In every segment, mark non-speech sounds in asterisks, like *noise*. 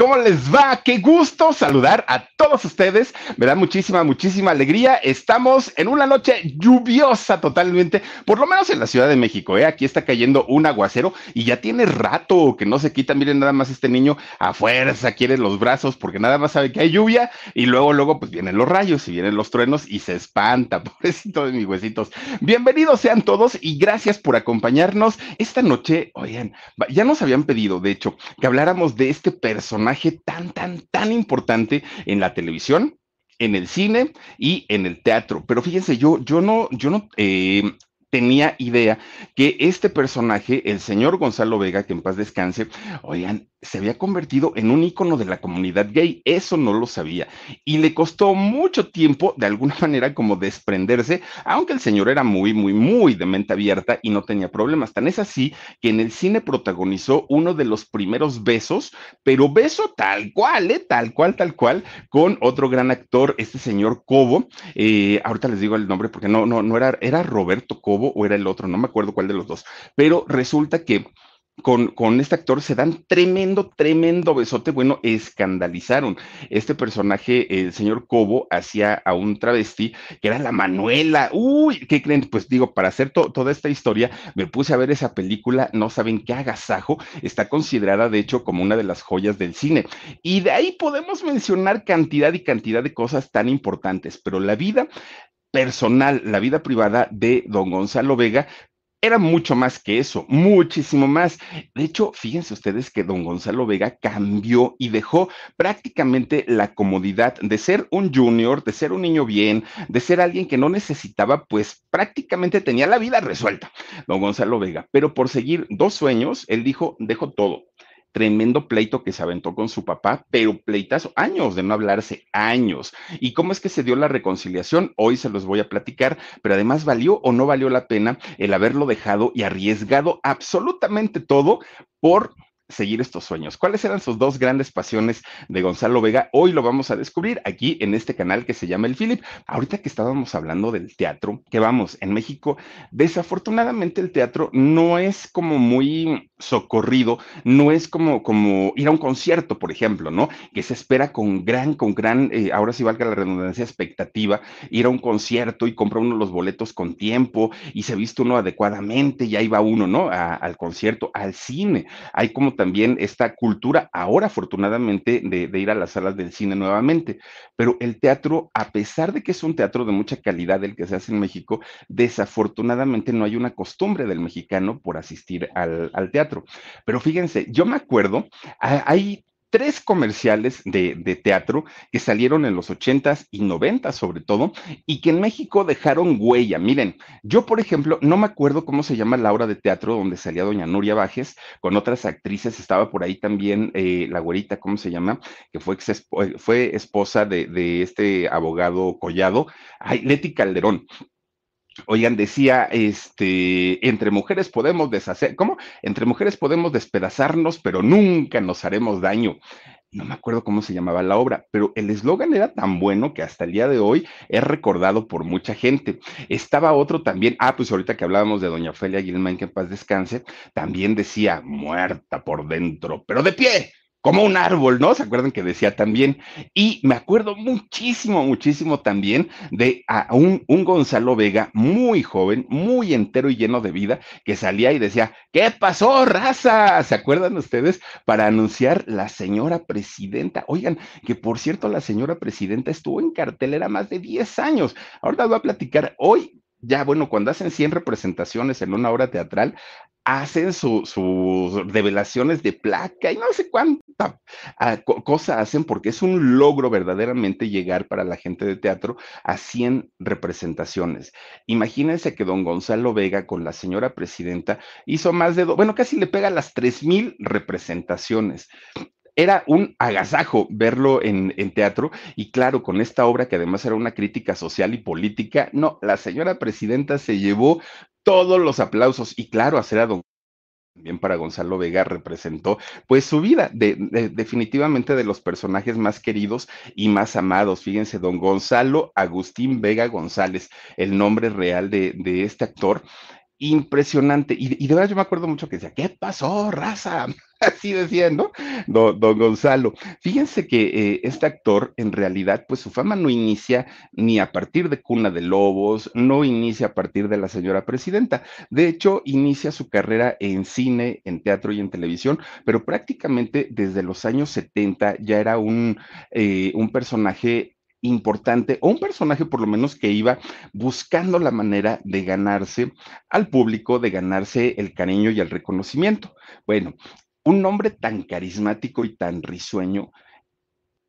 ¿Cómo les va? Qué gusto saludar a todos ustedes. Me da muchísima, muchísima alegría. Estamos en una noche lluviosa totalmente, por lo menos en la Ciudad de México. ¿eh? Aquí está cayendo un aguacero y ya tiene rato que no se quita. Miren, nada más este niño a fuerza quiere los brazos porque nada más sabe que hay lluvia y luego, luego, pues vienen los rayos y vienen los truenos y se espanta. *laughs* Pobrecito de mis huesitos. Bienvenidos sean todos y gracias por acompañarnos esta noche. Oigan, ya nos habían pedido, de hecho, que habláramos de este personaje tan, tan, tan importante en la televisión, en el cine y en el teatro. Pero fíjense, yo, yo no, yo no eh, tenía idea que este personaje, el señor Gonzalo Vega, que en paz descanse, oigan, se había convertido en un ícono de la comunidad gay. Eso no lo sabía. Y le costó mucho tiempo, de alguna *laughs* manera, como desprenderse, aunque el señor era muy, muy, muy de mente abierta y no tenía problemas. Tan es así que en el cine protagonizó uno de los primeros besos, pero beso tal cual, ¿eh? Tal cual, tal cual, con otro gran actor, este señor Cobo. Eh, ahorita les digo el nombre porque no, no, no era, era Roberto Cobo o era el otro, no me acuerdo cuál de los dos, pero resulta que con, este actor se dan tremendo, tremendo besote. Bueno, escandalizaron. Este personaje, el señor Cobo, hacía a un travesti que era la Manuela. Uy, ¿qué creen? Pues digo, para hacer toda esta historia, me puse a ver esa película. No saben qué agasajo. Está considerada, de hecho, como una de las joyas del cine. Y de ahí podemos mencionar cantidad y cantidad de cosas tan importantes. Pero la vida personal, la vida privada de don Gonzalo Vega, era mucho más que eso, muchísimo más. De hecho, fíjense ustedes que don Gonzalo Vega cambió y dejó prácticamente la comodidad de ser un junior, de ser un niño bien, de ser alguien que no necesitaba, pues prácticamente tenía la vida resuelta, don Gonzalo Vega. Pero por seguir dos sueños, él dijo, dejo todo tremendo pleito que se aventó con su papá, pero pleitazo, años de no hablarse, años. ¿Y cómo es que se dio la reconciliación? Hoy se los voy a platicar, pero además valió o no valió la pena el haberlo dejado y arriesgado absolutamente todo por seguir estos sueños. ¿Cuáles eran sus dos grandes pasiones de Gonzalo Vega? Hoy lo vamos a descubrir aquí en este canal que se llama El Philip. Ahorita que estábamos hablando del teatro, que vamos, en México, desafortunadamente el teatro no es como muy socorrido, no es como, como ir a un concierto, por ejemplo, ¿no? Que se espera con gran, con gran, eh, ahora sí valga la redundancia, expectativa, ir a un concierto y compra uno los boletos con tiempo y se viste uno adecuadamente y ahí va uno, ¿no? al concierto, al cine. Hay como también esta cultura, ahora afortunadamente, de, ir a las salas del cine nuevamente. Pero el teatro, a pesar de que es un teatro de mucha calidad el que se hace en México, desafortunadamente no hay una costumbre del mexicano por asistir al, al teatro. Pero fíjense, yo me acuerdo, hay tres comerciales de, teatro que salieron en los ochentas y noventas sobre todo, y que en México dejaron huella. Miren, yo por ejemplo, no me acuerdo cómo se llama la obra de teatro donde salía doña Nuria Bajes con otras actrices, estaba por ahí también eh, la güerita, ¿cómo se llama? Que fue, fue esposa de, este abogado Collado, ay, Leti Calderón. Oigan, decía, este, entre mujeres podemos deshacer, ¿cómo? Entre mujeres podemos despedazarnos, pero nunca nos haremos daño. No me acuerdo cómo se llamaba la obra, pero el eslogan era tan bueno que hasta el día de hoy es recordado por mucha gente. Estaba otro también, ah, pues ahorita que hablábamos de doña Ofelia Gilman, que en paz descanse, también decía, muerta por dentro, pero de pie, como un árbol, ¿no? ¿Se acuerdan que decía también? Y me acuerdo muchísimo, muchísimo también de a un, Gonzalo Vega muy joven, muy entero y lleno de vida, que salía y decía, ¿qué pasó, raza? ¿Se acuerdan ustedes? Para anunciar la señora presidenta. Oigan, que por cierto, la señora presidenta estuvo en cartelera más de 10 años. Ahora voy a platicar hoy. Ya, bueno, cuando hacen 100 representaciones en una obra teatral, hacen sus revelaciones de placa y no sé cuánta ah, cosa hacen porque es un logro verdaderamente llegar para la gente de teatro a 100 representaciones. Imagínense que don Gonzalo Vega con la señora presidenta hizo más de, bueno, casi le pega las 3.000 representaciones era un agasajo verlo en, en, teatro y claro, con esta obra que además era una crítica social y política, no, la señora presidenta se llevó todos los aplausos y claro, hacer a don también para Gonzalo Vega representó pues su vida, de, definitivamente de los personajes más queridos y más amados. Fíjense, don Gonzalo Agustín Vega González, el nombre real de, este actor, impresionante. Y, y, de verdad yo me acuerdo mucho que decía, ¿qué pasó, raza? *laughs* Así decía, ¿no? Don, don Gonzalo. Fíjense que eh, este actor, en realidad, pues su fama no inicia ni a partir de Cuna de Lobos, no inicia a partir de la señora presidenta. De hecho, inicia su carrera en cine, en teatro y en televisión, pero prácticamente desde los años 70 ya era un, eh, un personaje importante o un personaje por lo menos que iba buscando la manera de ganarse al público, de ganarse el cariño y el reconocimiento. Bueno, un hombre tan carismático y tan risueño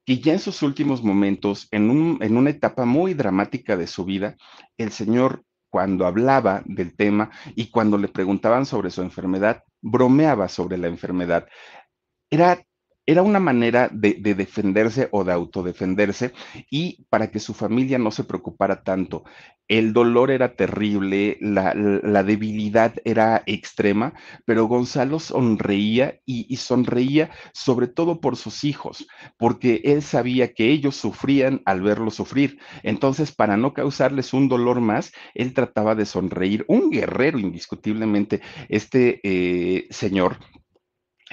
que ya en sus últimos momentos, en, un, en una etapa muy dramática de su vida, el señor cuando hablaba del tema y cuando le preguntaban sobre su enfermedad, bromeaba sobre la enfermedad. Era era una manera de, defenderse o de autodefenderse y para que su familia no se preocupara tanto. El dolor era terrible, la, debilidad era extrema, pero Gonzalo sonreía y, sonreía sobre todo por sus hijos, porque él sabía que ellos sufrían al verlo sufrir. Entonces, para no causarles un dolor más, él trataba de sonreír. Un guerrero, indiscutiblemente, este eh, señor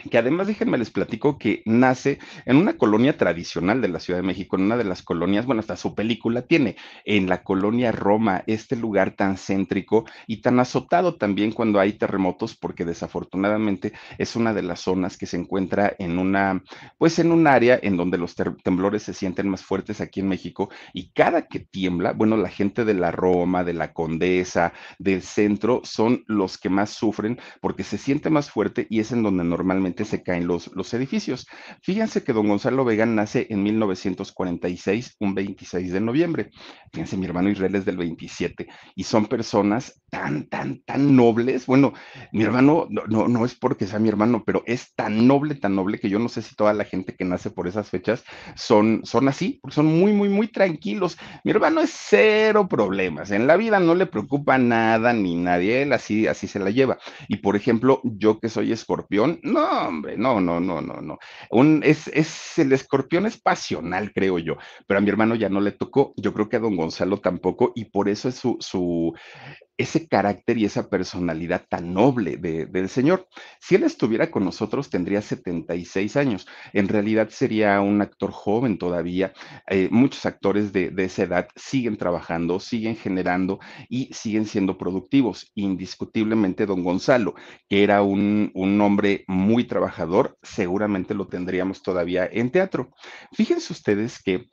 que además déjenme les platico que nace en una colonia tradicional de la Ciudad de México, en una de las colonias, bueno, hasta su película tiene, en la colonia Roma, este lugar tan céntrico y tan azotado también cuando hay terremotos, porque desafortunadamente es una de las zonas que se encuentra en una, pues en un área en donde los temblores se sienten más fuertes aquí en México y cada que tiembla, bueno, la gente de la Roma, de la Condesa, del centro, son los que más sufren porque se siente más fuerte y es en donde normalmente se caen los, los edificios. Fíjense que don Gonzalo Vega nace en 1946, un 26 de noviembre. Fíjense, mi hermano Israel es del 27 y son personas tan, tan, tan nobles. Bueno, mi hermano, no, no, es porque sea mi hermano, pero es tan noble, tan noble que yo no sé si toda la gente que nace por esas fechas son, son así, son muy, muy, muy tranquilos. Mi hermano es cero problemas. En la vida no le preocupa nada ni nadie, él así, así se la lleva. Y por ejemplo, yo que soy escorpión, no, hombre, no, no, no, no, no. Un, es, el escorpión es pasional, creo yo, pero a mi hermano ya no le tocó, yo creo que a don Gonzalo tampoco, y por eso es su, su, ese carácter y esa personalidad tan noble del Señor. Si Él estuviera con nosotros, tendría 76 años. En realidad sería un actor joven todavía. Eh, muchos actores de, de, esa edad siguen trabajando, siguen generando y siguen siendo productivos. Indiscutiblemente, don Gonzalo, que era un, un hombre muy trabajador, seguramente lo tendríamos todavía en teatro. Fíjense ustedes que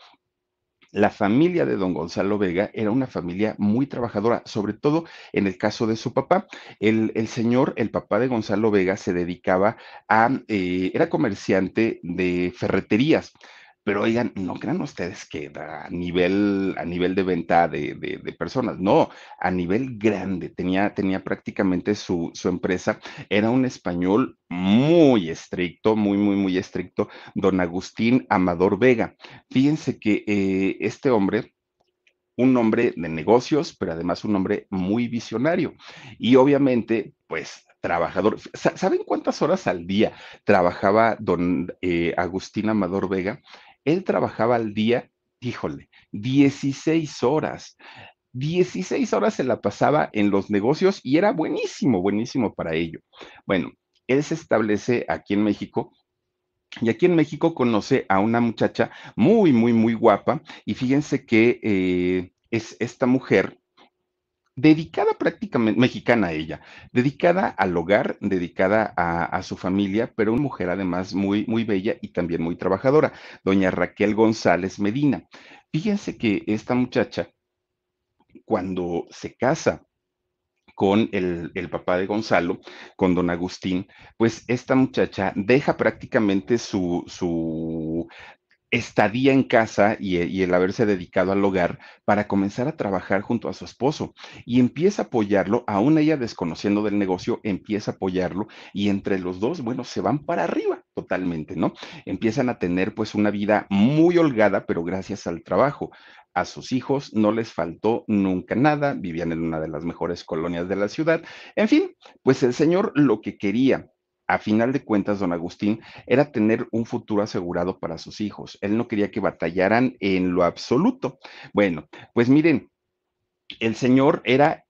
la familia de don Gonzalo Vega era una familia muy trabajadora, sobre todo en el caso de su papá. El, señor, el papá de Gonzalo Vega, se dedicaba a, eh, era comerciante de ferreterías. Pero oigan, no crean ustedes que a nivel, a nivel de venta de, personas, no, a nivel grande, tenía, tenía prácticamente su, su, empresa, era un español muy estricto, muy, muy, muy estricto, don Agustín Amador Vega. Fíjense que eh, este hombre, un hombre de negocios, pero además un hombre muy visionario. Y obviamente, pues trabajador. ¿Saben cuántas horas al día trabajaba don eh, Agustín Amador Vega? Él trabajaba al día, híjole, 16 horas. 16 horas se la pasaba en los negocios y era buenísimo, buenísimo para ello. Bueno, él se establece aquí en México y aquí en México conoce a una muchacha muy, muy, muy guapa y fíjense que eh, es esta mujer dedicada prácticamente, mexicana ella, dedicada al hogar, dedicada a, su familia, pero una mujer además muy, muy bella y también muy trabajadora, doña Raquel González Medina. Fíjense que esta muchacha, cuando se casa con el, el, papá de Gonzalo, con don Agustín, pues esta muchacha deja prácticamente su, su estadía en casa y, el haberse dedicado al hogar para comenzar a trabajar junto a su esposo y empieza a apoyarlo, aún ella desconociendo del negocio, empieza a apoyarlo y entre los dos, bueno, se van para arriba totalmente, ¿no? Empiezan a tener pues una vida muy holgada, pero gracias al trabajo. A sus hijos no les faltó nunca nada, vivían en una de las mejores colonias de la ciudad. En fin, pues el señor lo que quería a final de cuentas, don Agustín, era tener un futuro asegurado para sus hijos. Él no quería que batallaran en lo absoluto. Bueno, pues miren, el señor era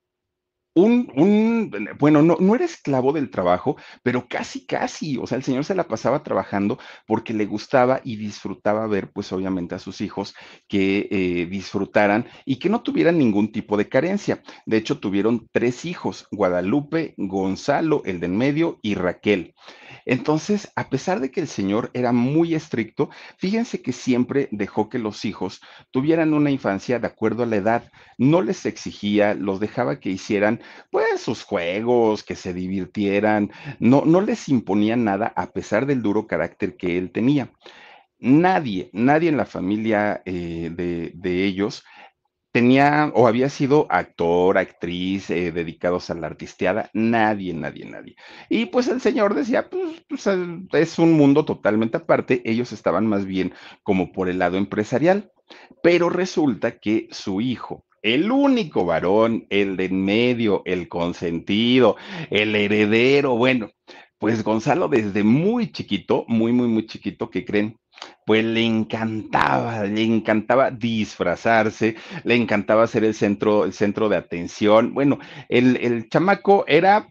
un, un, bueno, no, no era esclavo del trabajo, pero casi, casi, o sea, el señor se la pasaba trabajando porque le gustaba y disfrutaba ver, pues obviamente a sus hijos que eh, disfrutaran y que no tuvieran ningún tipo de carencia. De hecho, tuvieron tres hijos, Guadalupe, Gonzalo, el de en medio, y Raquel. Entonces, a pesar de que el señor era muy estricto, fíjense que siempre dejó que los hijos tuvieran una infancia de acuerdo a la edad. No les exigía, los dejaba que hicieran pues sus juegos, que se divirtieran, no, no les imponía nada a pesar del duro carácter que él tenía. Nadie, nadie en la familia eh, de, de ellos tenía o había sido actor, actriz, eh, dedicados a la artisteada, nadie, nadie, nadie. Y pues el señor decía, pues, pues es un mundo totalmente aparte, ellos estaban más bien como por el lado empresarial, pero resulta que su hijo, el único varón, el de en medio, el consentido, el heredero, bueno, pues Gonzalo desde muy chiquito, muy, muy, muy chiquito, ¿qué creen? pues le encantaba, le encantaba disfrazarse, le encantaba ser el centro, el centro de atención. Bueno, el, el chamaco era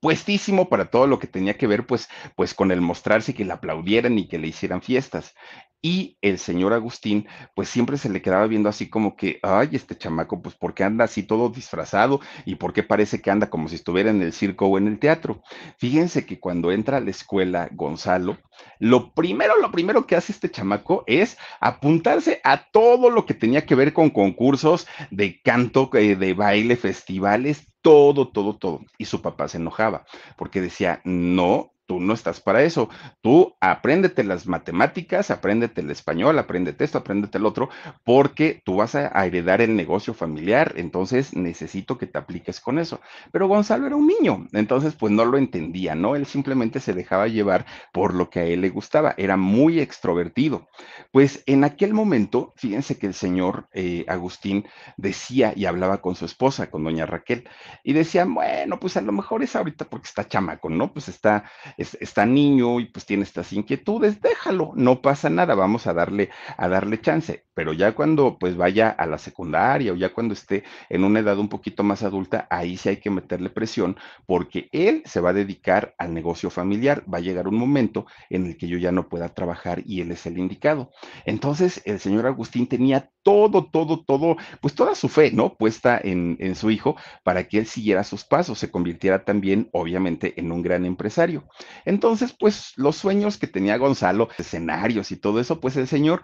puestísimo para todo lo que tenía que ver, pues, pues con el mostrarse que le aplaudieran y que le hicieran fiestas. Y el señor Agustín, pues siempre se le quedaba viendo así como que, ay, este chamaco, pues ¿por qué anda así todo disfrazado? ¿Y por qué parece que anda como si estuviera en el circo o en el teatro? Fíjense que cuando entra a la escuela Gonzalo, lo primero, lo primero que hace este chamaco es apuntarse a todo lo que tenía que ver con concursos de canto, eh, de baile, festivales, todo, todo, todo. Y su papá se enojaba porque decía, no, tú no estás para eso. Tú apréndete las matemáticas, apréndete el español, apréndete esto, apréndete el otro, porque tú vas a, heredar el negocio familiar, entonces necesito que te apliques con eso. Pero Gonzalo era un niño, entonces pues no lo entendía, ¿no? Él simplemente se dejaba llevar por lo que a él le gustaba, era muy extrovertido. Pues en aquel momento, fíjense que el señor eh, Agustín decía y hablaba con su esposa, con doña Raquel, y decían, bueno, pues a lo mejor es ahorita porque está chamaco, ¿no? Pues está está niño y pues tiene estas inquietudes, déjalo, no pasa nada, vamos a darle, a darle chance. Pero ya cuando pues vaya a la secundaria o ya cuando esté en una edad un poquito más adulta, ahí sí hay que meterle presión porque él se va a dedicar al negocio familiar. Va a llegar un momento en el que yo ya no pueda trabajar y él es el indicado. Entonces el señor Agustín tenía todo, todo, todo, pues toda su fe, ¿no? Puesta en, en su hijo para que él siguiera sus pasos, se convirtiera también, obviamente, en un gran empresario. Entonces, pues los sueños que tenía Gonzalo, escenarios y todo eso, pues el señor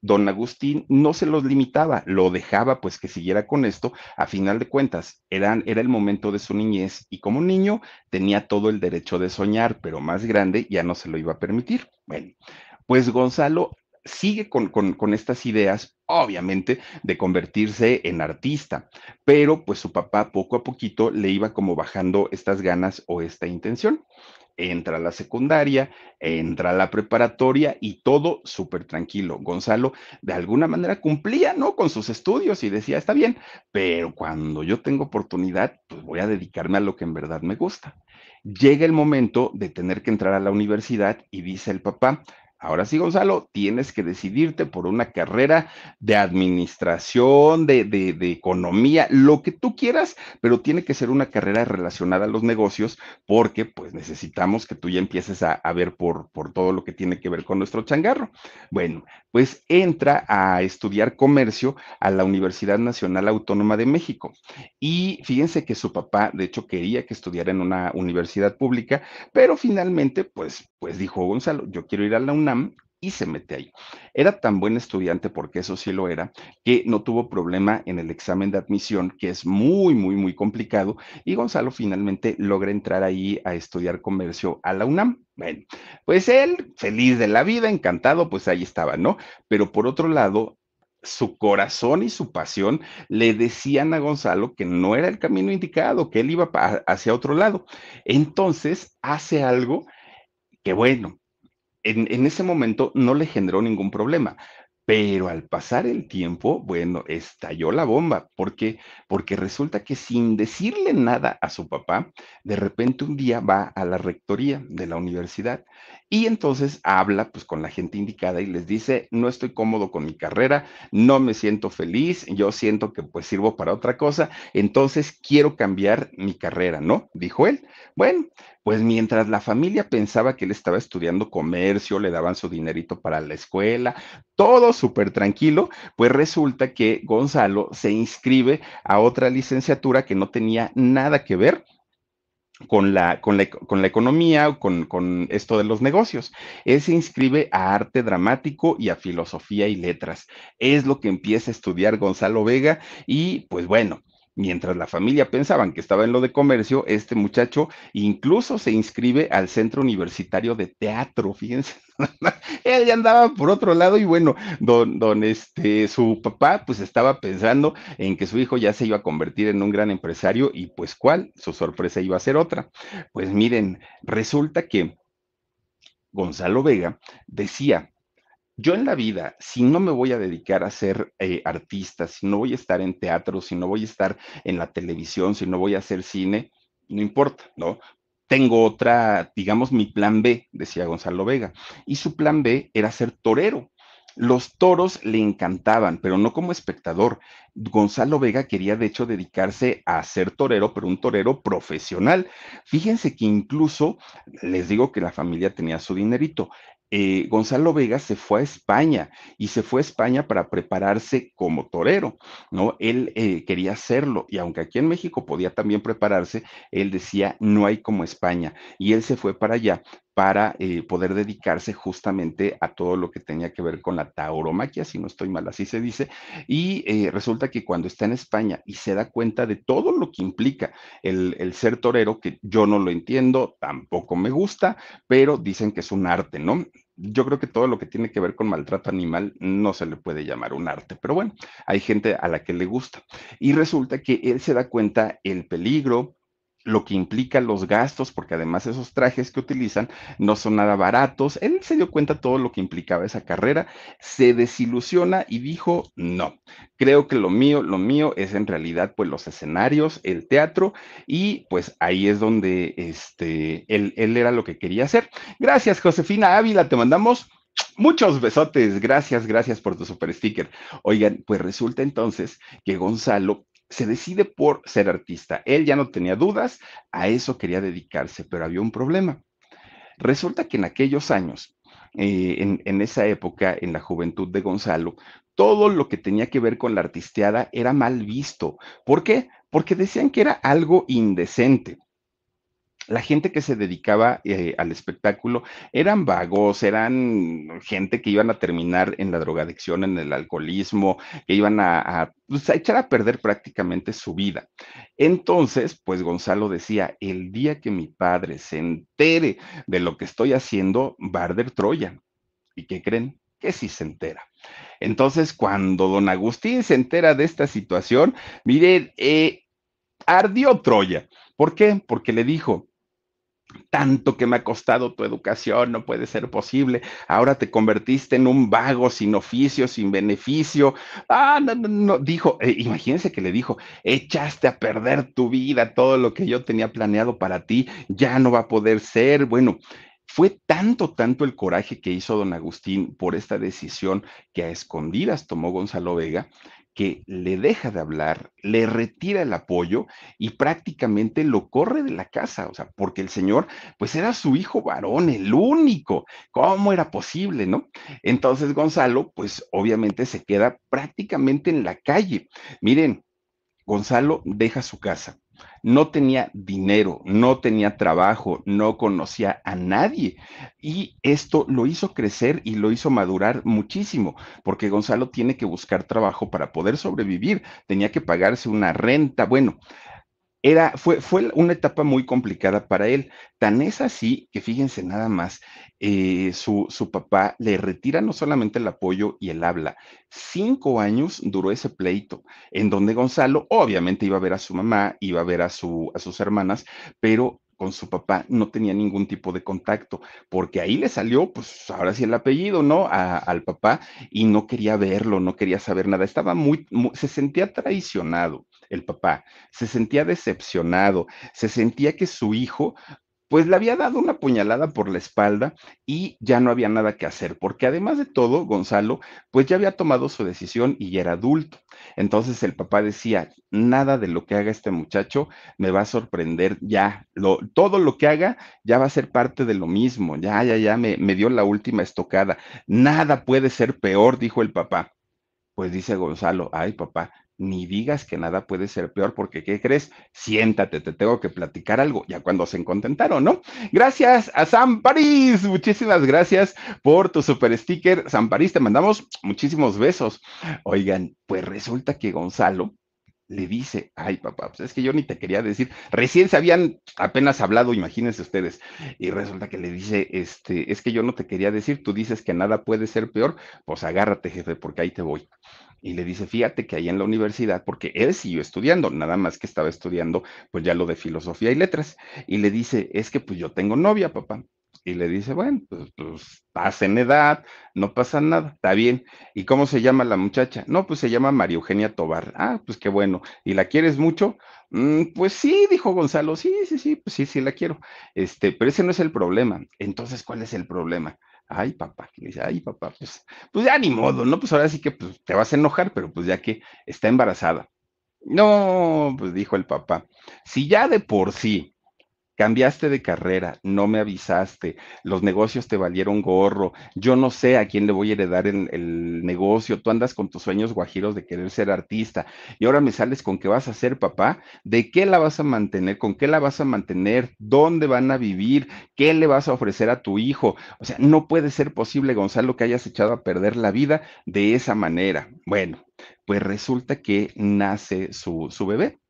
don Agustín no se los limitaba, lo dejaba pues que siguiera con esto. A final de cuentas, era el momento de su niñez y como niño tenía todo el derecho de soñar, pero más grande ya no se lo iba a permitir. Bueno, pues Gonzalo sigue con, con, estas ideas, obviamente, de convertirse en artista, pero pues su papá poco a poquito le iba como bajando estas ganas o esta intención. Entra a la secundaria, entra a la preparatoria y todo súper tranquilo. Gonzalo de alguna manera cumplía, ¿no? Con sus estudios y decía, está bien, pero cuando yo tengo oportunidad, pues voy a dedicarme a lo que en verdad me gusta. Llega el momento de tener que entrar a la universidad y dice el papá, Ahora sí, Gonzalo, tienes que decidirte por una carrera de administración, de, de, economía, lo que tú quieras, pero tiene que ser una carrera relacionada a los negocios porque pues necesitamos que tú ya empieces a, a ver por, por todo lo que tiene que ver con nuestro changarro. Bueno, pues entra a estudiar comercio a la Universidad Nacional Autónoma de México. Y fíjense que su papá, de hecho, quería que estudiara en una universidad pública, pero finalmente, pues, pues dijo Gonzalo, yo quiero ir a la UNAM y se mete ahí. Era tan buen estudiante, porque eso sí lo era, que no tuvo problema en el examen de admisión, que es muy, muy, muy complicado, y Gonzalo finalmente logra entrar ahí a estudiar comercio a la UNAM. Bueno, pues él, feliz de la vida, encantado, pues ahí estaba, ¿no? Pero por otro lado, su corazón y su pasión le decían a Gonzalo que no era el camino indicado, que él iba hacia otro lado. Entonces hace algo que bueno, en, ese momento no le generó ningún problema. Pero al pasar el tiempo, bueno, estalló la bomba. ¿Por qué? Porque resulta que sin decirle nada a su papá, de repente un día va a la rectoría de la universidad Y entonces habla pues con la gente indicada y les dice, no estoy cómodo con mi carrera, no me siento feliz, yo siento que pues sirvo para otra cosa, entonces quiero cambiar mi carrera, ¿no? Dijo él. Bueno, pues mientras la familia pensaba que él estaba estudiando comercio, le daban su dinerito para la escuela, todo súper tranquilo, pues resulta que Gonzalo se inscribe a otra licenciatura que no tenía nada que ver con la, con la, con la economía o con, con, esto de los negocios. Él se inscribe a arte dramático y a filosofía y letras. Es lo que empieza a estudiar Gonzalo Vega y pues bueno, Mientras la familia pensaban que estaba en lo de comercio, este muchacho incluso se inscribe al Centro Universitario de Teatro, fíjense. *laughs* Él ya andaba por otro lado y bueno, don, don este, su papá pues estaba pensando en que su hijo ya se iba a convertir en un gran empresario y pues cuál, su sorpresa iba a ser otra. Pues miren, resulta que Gonzalo Vega decía, yo en la vida, si no me voy a dedicar a ser eh, artista, si no voy a estar en teatro, si no voy a estar en la televisión, si no voy a hacer cine, no importa, ¿no? Tengo otra, digamos, mi plan B, decía Gonzalo Vega, y su plan B era ser torero. Los toros le encantaban, pero no como espectador. Gonzalo Vega quería de hecho dedicarse a ser torero, pero un torero profesional. Fíjense que incluso les digo que la familia tenía su dinerito. Eh, Gonzalo Vega se fue a España y se fue a España para prepararse como torero, ¿no? Él eh, quería hacerlo y aunque aquí en México podía también prepararse, él decía, no hay como España y él se fue para allá para eh, poder dedicarse justamente a todo lo que tenía que ver con la tauromaquia, si no estoy mal, así se dice, y resulta que cuando está en España y se da cuenta de todo lo que implica el, el ser torero, que yo no lo entiendo, tampoco me gusta, pero dicen que es un arte, ¿no? Yo creo que todo lo que tiene que ver con maltrato animal no se le puede llamar un arte, pero bueno, hay gente a la que le gusta. Y resulta que él se da cuenta el peligro, lo que implica los gastos, porque además esos trajes que utilizan no son nada baratos. Él se dio cuenta todo lo que implicaba esa carrera, se desilusiona y dijo, no, creo que lo mío, lo mío es en realidad pues los escenarios, el teatro, y pues ahí es donde este, él, él era lo que quería hacer. Gracias, Josefina Ávila, te mandamos Muchos besotes, gracias, gracias por tu super sticker. Oigan, pues resulta entonces que Gonzalo se decide por ser artista. Él ya no tenía dudas, a eso quería dedicarse, pero había un problema. Resulta que en aquellos años, eh, en, en, esa época, en la juventud de Gonzalo, todo lo que tenía que ver con la artisteada era mal visto. ¿Por qué? Porque decían que era algo indecente la gente que se dedicaba eh, al espectáculo eran vagos, eran gente que iban a terminar en la drogadicción, en el alcoholismo, que iban a, pues, a, echar a perder prácticamente su vida. Entonces, pues Gonzalo decía, el día que mi padre se entere de lo que estoy haciendo, va a arder Troya. ¿Y qué creen? Que sí se entera. Entonces, cuando don Agustín se entera de esta situación, miren, eh, ardió Troya. ¿Por qué? Porque le dijo, tanto que me ha costado tu educación, no puede ser posible. Ahora te convertiste en un vago sin oficio, sin beneficio. Ah, no, no, no, dijo, eh, imagínense que le dijo, echaste a perder tu vida, todo lo que yo tenía planeado para ti, ya no va a poder ser. Bueno, fue tanto, tanto el coraje que hizo don Agustín por esta decisión que a escondidas tomó Gonzalo Vega, que le deja de hablar, le retira el apoyo y prácticamente lo corre de la casa, o sea, porque el señor, pues era su hijo varón, el único. ¿Cómo era posible, no? Entonces Gonzalo, pues obviamente se queda prácticamente en la calle. Miren, Gonzalo deja su casa no tenía dinero, no tenía trabajo, no conocía a nadie. Y esto lo hizo crecer y lo hizo madurar muchísimo, porque Gonzalo tiene que buscar trabajo para poder sobrevivir, tenía que pagarse una renta. Bueno, era, fue, fue una etapa muy complicada para él. Tan es así que fíjense nada más, eh, su, su, papá le retira no solamente el apoyo y el habla, cinco años duró ese pleito, en donde Gonzalo obviamente iba a ver a su mamá, iba a ver a, su, a sus hermanas, pero con su papá no tenía ningún tipo de contacto, porque ahí le salió, pues ahora sí el apellido, ¿no? al papá y no quería verlo, no quería saber nada, estaba muy se sentía traicionado el papá, se sentía decepcionado, se sentía que su hijo pues le había dado una puñalada por la espalda y ya no había nada que hacer, porque además de todo, Gonzalo, pues ya había tomado su decisión y era adulto. Entonces el papá decía, nada de lo que haga este muchacho me va a sorprender ya, lo, todo lo que haga ya va a ser parte de lo mismo, ya, ya, ya me, me dio la última estocada, nada puede ser peor, dijo el papá. Pues dice Gonzalo, ay papá, ni digas que nada puede ser peor, porque ¿qué crees? Siéntate, te tengo que platicar algo, ya cuando se contentaron, ¿no? Gracias a San París, muchísimas gracias por tu super sticker. San París, te mandamos muchísimos besos. Oigan, pues resulta que Gonzalo le dice, ay papá, pues es que yo ni te quería decir, recién se habían apenas hablado, imagínense ustedes, y resulta que le dice, este, es que yo no te quería decir, tú dices que nada puede ser peor, pues agárrate jefe, porque ahí te voy. Y le dice, fíjate que ahí en la universidad, porque él siguió estudiando, nada más que estaba estudiando pues ya lo de filosofía y letras, y le dice, es que pues yo tengo novia, papá. Y le dice, bueno, pues, pues pasa en edad, no pasa nada, está bien. ¿Y cómo se llama la muchacha? No, pues se llama María Eugenia Tobar. Ah, pues qué bueno. ¿Y la quieres mucho? Mm, pues sí, dijo Gonzalo, sí, sí, sí, pues sí, sí la quiero. Este, pero ese no es el problema. Entonces, ¿cuál es el problema? Ay, papá, le dice, ay, papá, pues, pues ya ni modo, ¿no? Pues ahora sí que pues, te vas a enojar, pero pues ya que está embarazada. No, pues dijo el papá, si ya de por sí cambiaste de carrera, no me avisaste, los negocios te valieron gorro, yo no sé a quién le voy a heredar el, el, negocio, tú andas con tus sueños guajiros de querer ser artista y ahora me sales con qué vas a ser papá, de qué la vas a mantener, con qué la vas a mantener, dónde van a vivir, qué le vas a ofrecer a tu hijo. O sea, no puede ser posible, Gonzalo, que hayas echado a perder la vida de esa manera. Bueno, pues resulta que nace su, su bebé,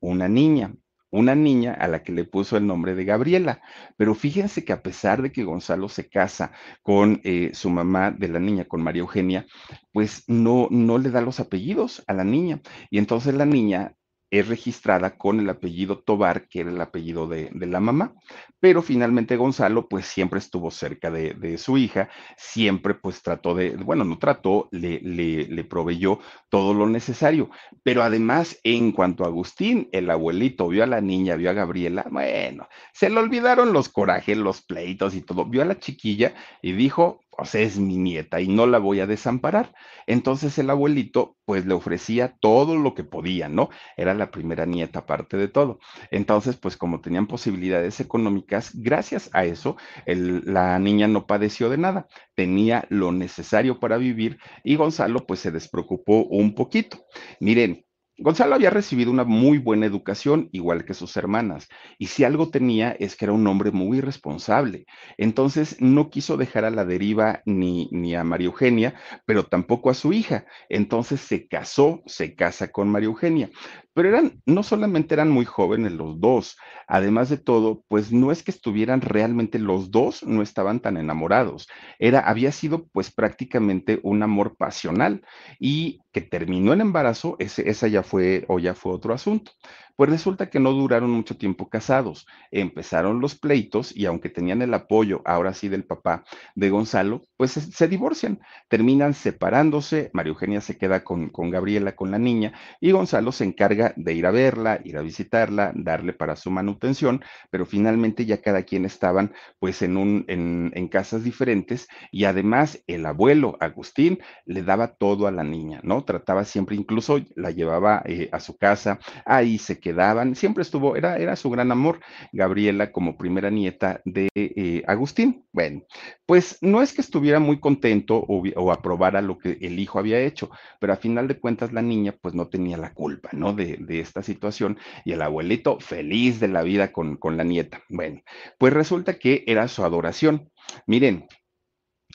una niña una niña a la que le puso el nombre de Gabriela. Pero fíjense que a pesar de que Gonzalo se casa con eh, su mamá de la niña, con María Eugenia, pues no, no le da los apellidos a la niña. Y entonces la niña es registrada con el apellido Tobar, que era el apellido de, de la mamá, pero finalmente Gonzalo pues siempre estuvo cerca de, de, su hija, siempre pues trató de, bueno, no trató, le, le, le proveyó todo lo necesario, pero además en cuanto a Agustín, el abuelito vio a la niña, vio a Gabriela, bueno, se le olvidaron los corajes, los pleitos y todo, vio a la chiquilla y dijo, o sea, es mi nieta y no la voy a desamparar. Entonces el abuelito pues le ofrecía todo lo que podía, ¿no? Era la primera nieta aparte de todo. Entonces pues como tenían posibilidades económicas, gracias a eso la niña no padeció de nada, tenía lo necesario para vivir y Gonzalo pues se despreocupó un poquito. Miren, Gonzalo había recibido una muy buena educación, igual que sus hermanas, y si algo tenía es que era un hombre muy responsable. Entonces no quiso dejar a la deriva ni, ni a María Eugenia, pero tampoco a su hija. Entonces se casó, se casa con María Eugenia pero eran, no solamente eran muy jóvenes los dos, además de todo, pues no es que estuvieran realmente los dos, no estaban tan enamorados, era, había sido pues prácticamente un amor pasional y que terminó en embarazo, ese, esa ya fue o ya fue otro asunto. Pues resulta que no duraron mucho tiempo casados, empezaron los pleitos y aunque tenían el apoyo, ahora sí, del papá de Gonzalo, pues se, se divorcian, terminan separándose, María Eugenia se queda con, con Gabriela, con la niña, y Gonzalo se encarga de ir a verla, ir a visitarla, darle para su manutención, pero finalmente ya cada quien estaban pues en, un, en, en casas diferentes y además el abuelo Agustín le daba todo a la niña, ¿no? Trataba siempre, incluso la llevaba eh, a su casa, ahí se quedaban, siempre estuvo, era, era su gran amor, Gabriela como primera nieta de eh, Agustín. Bueno, pues no es que estuviera muy contento o, o, aprobara lo que el hijo había hecho, pero a final de cuentas la niña pues no tenía la culpa, ¿no? De, de esta situación y el abuelito feliz de la vida con, con la nieta. Bueno, pues resulta que era su adoración. Miren,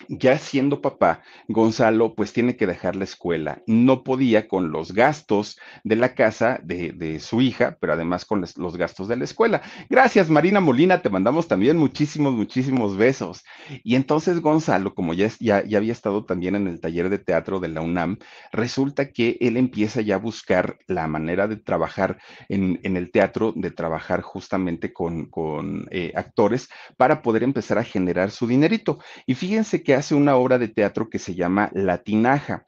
ya siendo papá, Gonzalo pues tiene que dejar la escuela. No podía con los gastos de la casa de, de su hija, pero además con los, gastos de la escuela. Gracias, Marina Molina, te mandamos también muchísimos, muchísimos besos. Y entonces Gonzalo, como ya, ya, ya había estado también en el taller de teatro de la UNAM, resulta que él empieza ya a buscar la manera de trabajar en, en el teatro, de trabajar justamente con, con eh, actores para poder empezar a generar su dinerito. Y fíjense que hace una obra de teatro que se llama La Tinaja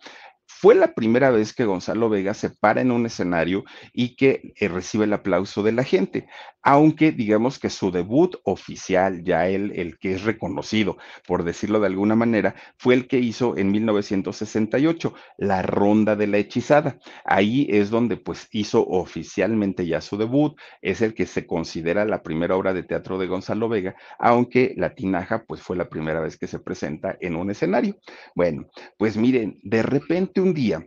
fue la primera vez que Gonzalo Vega se para en un escenario y que eh, recibe el aplauso de la gente, aunque digamos que su debut oficial, ya él, el que es reconocido, por decirlo de alguna manera, fue el que hizo en 1968, La Ronda de la Hechizada. Ahí es donde pues hizo oficialmente ya su debut, es el que se considera la primera obra de teatro de Gonzalo Vega, aunque La Tinaja pues fue la primera vez que se presenta en un escenario. Bueno, pues miren, de repente un día,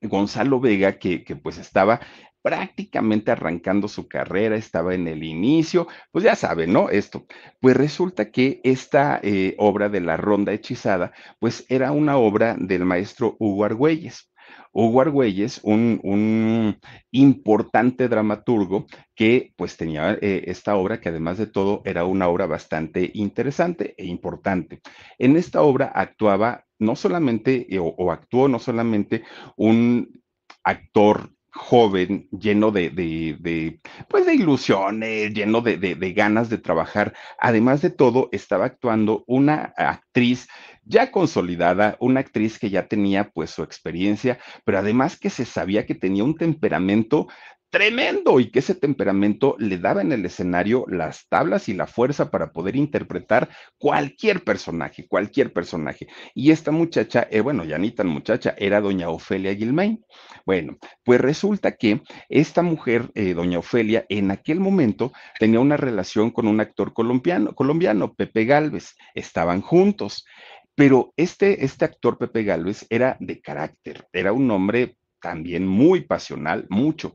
Gonzalo Vega, que, que pues estaba prácticamente arrancando su carrera, estaba en el inicio, pues ya saben, ¿no? Esto. Pues resulta que esta eh, obra de la ronda hechizada, pues era una obra del maestro Hugo Argüelles. Hugo Argüelles, un, un, importante dramaturgo que pues tenía eh, esta obra que además de todo era una obra bastante interesante e importante. En esta obra actuaba no solamente, eh, o, actuó no solamente un actor joven, lleno de, pues de ilusiones, lleno de, de, ganas de trabajar. Además de todo, estaba actuando una actriz ya consolidada, una actriz que ya tenía pues su experiencia, pero además que se sabía que tenía un temperamento tremendo y que ese temperamento le daba en el escenario las tablas y la fuerza para poder interpretar cualquier personaje, cualquier personaje. Y esta muchacha, eh, bueno, ya ni tan muchacha, era doña Ofelia Gilmain. Bueno, pues resulta que esta mujer, eh, doña Ofelia, en aquel momento tenía una relación con un actor colombiano, colombiano Pepe Galvez. Estaban juntos. Pero este, este actor Pepe Galvez era de carácter, era un hombre también muy pasional, mucho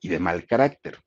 y de mal carácter.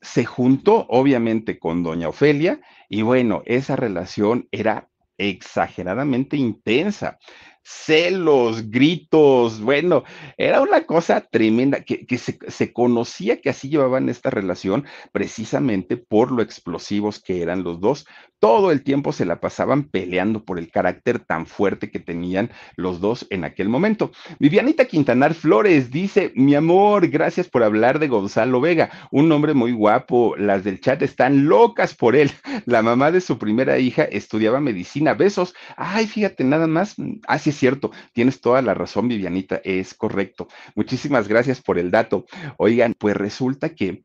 Se juntó obviamente con doña Ofelia y bueno, esa relación era exageradamente intensa celos, gritos, bueno, era una cosa tremenda, que, se, se, conocía que así llevaban esta relación precisamente por lo explosivos que eran los dos. Todo el tiempo se la pasaban peleando por el carácter tan fuerte que tenían los dos en aquel momento. Vivianita Quintanar Flores dice, mi amor, gracias por hablar de Gonzalo Vega, un hombre muy guapo, las del chat están locas por él. La mamá de su primera hija estudiaba medicina, besos. Ay, fíjate, nada más, así es cierto, tienes toda la razón, Vivianita, es correcto. Muchísimas gracias por el dato. Oigan, pues resulta que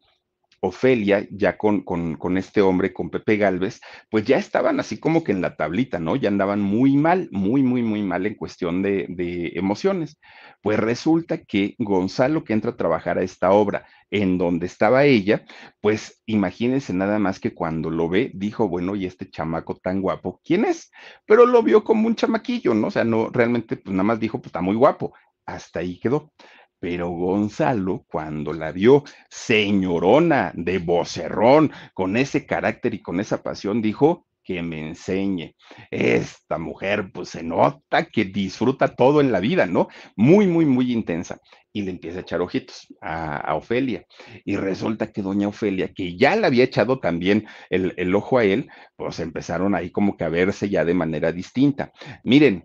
Ofelia, ya con, con, este hombre, con Pepe Galvez, pues ya estaban así como que en la tablita, ¿no? Ya andaban muy mal, muy, muy, muy mal en cuestión de, de emociones. Pues resulta que Gonzalo, que entra a trabajar a esta obra en donde estaba ella, pues imagínense nada más que cuando lo ve, dijo, bueno, y este chamaco tan guapo, ¿quién es? Pero lo vio como un chamaquillo, ¿no? O sea, no, realmente, pues nada más dijo, pues está muy guapo. Hasta ahí quedó. Pero Gonzalo, cuando la vio señorona de vocerrón, con ese carácter y con esa pasión, dijo que me enseñe. Esta mujer, pues se nota que disfruta todo en la vida, ¿no? Muy, muy, muy intensa. Y le empieza a echar ojitos a, Ofelia. Y resulta que doña Ofelia, que ya le había echado también el, el ojo a él, pues empezaron ahí como que a verse ya de manera distinta. Miren,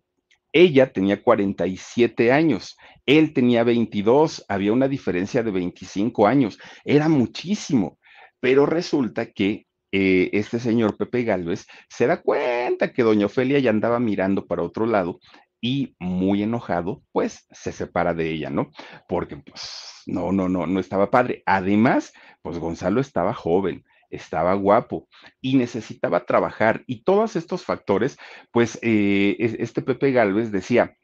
ella tenía 47 años, él tenía 22, había una diferencia de 25 años, era muchísimo, pero resulta que eh, este señor Pepe Galvez se da cuenta que doña Ofelia ya andaba mirando para otro lado y muy enojado, pues se separa de ella, ¿no? Porque pues no, no, no, no estaba padre. Además, pues Gonzalo estaba joven, estaba guapo y necesitaba trabajar y todos estos factores, pues eh, este Pepe Galvez decía,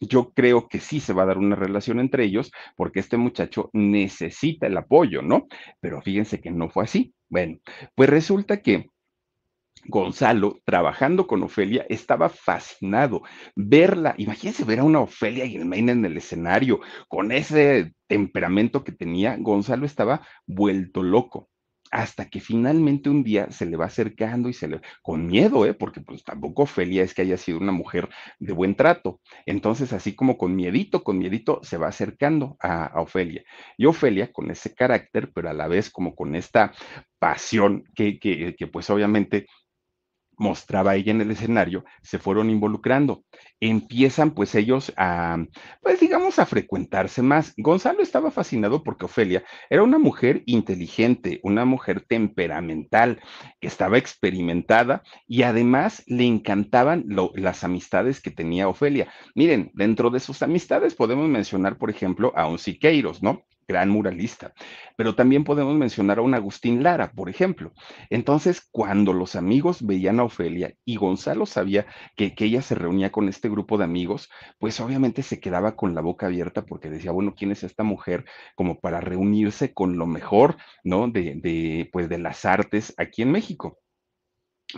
yo creo que sí se va a dar una relación entre ellos porque este muchacho necesita el apoyo, ¿no? Pero fíjense que no fue así. Bueno, pues resulta que Gonzalo, trabajando con Ofelia, estaba fascinado. Verla, imagínense ver a una Ofelia Gilmain en el escenario, con ese temperamento que tenía, Gonzalo estaba vuelto loco hasta que finalmente un día se le va acercando y se le, con miedo, ¿eh? porque pues tampoco Ofelia es que haya sido una mujer de buen trato. Entonces, así como con miedito, con miedito, se va acercando a, a Ofelia. Y Ofelia, con ese carácter, pero a la vez como con esta pasión que, que, que pues obviamente mostraba ella en el escenario, se fueron involucrando. Empiezan pues ellos a, pues digamos, a frecuentarse más. Gonzalo estaba fascinado porque Ofelia era una mujer inteligente, una mujer temperamental, que estaba experimentada y además le encantaban las amistades que tenía Ofelia. Miren, dentro de sus amistades podemos mencionar, por ejemplo, a un Siqueiros, ¿no? Gran muralista. Pero también podemos mencionar a un Agustín Lara, por ejemplo. Entonces, cuando los amigos veían a Ofelia y Gonzalo sabía que, ella se reunía con este grupo de amigos, pues obviamente se quedaba con la boca abierta porque decía, bueno, ¿quién es esta mujer como para reunirse con lo mejor, ¿no? De, de pues de las artes aquí en México.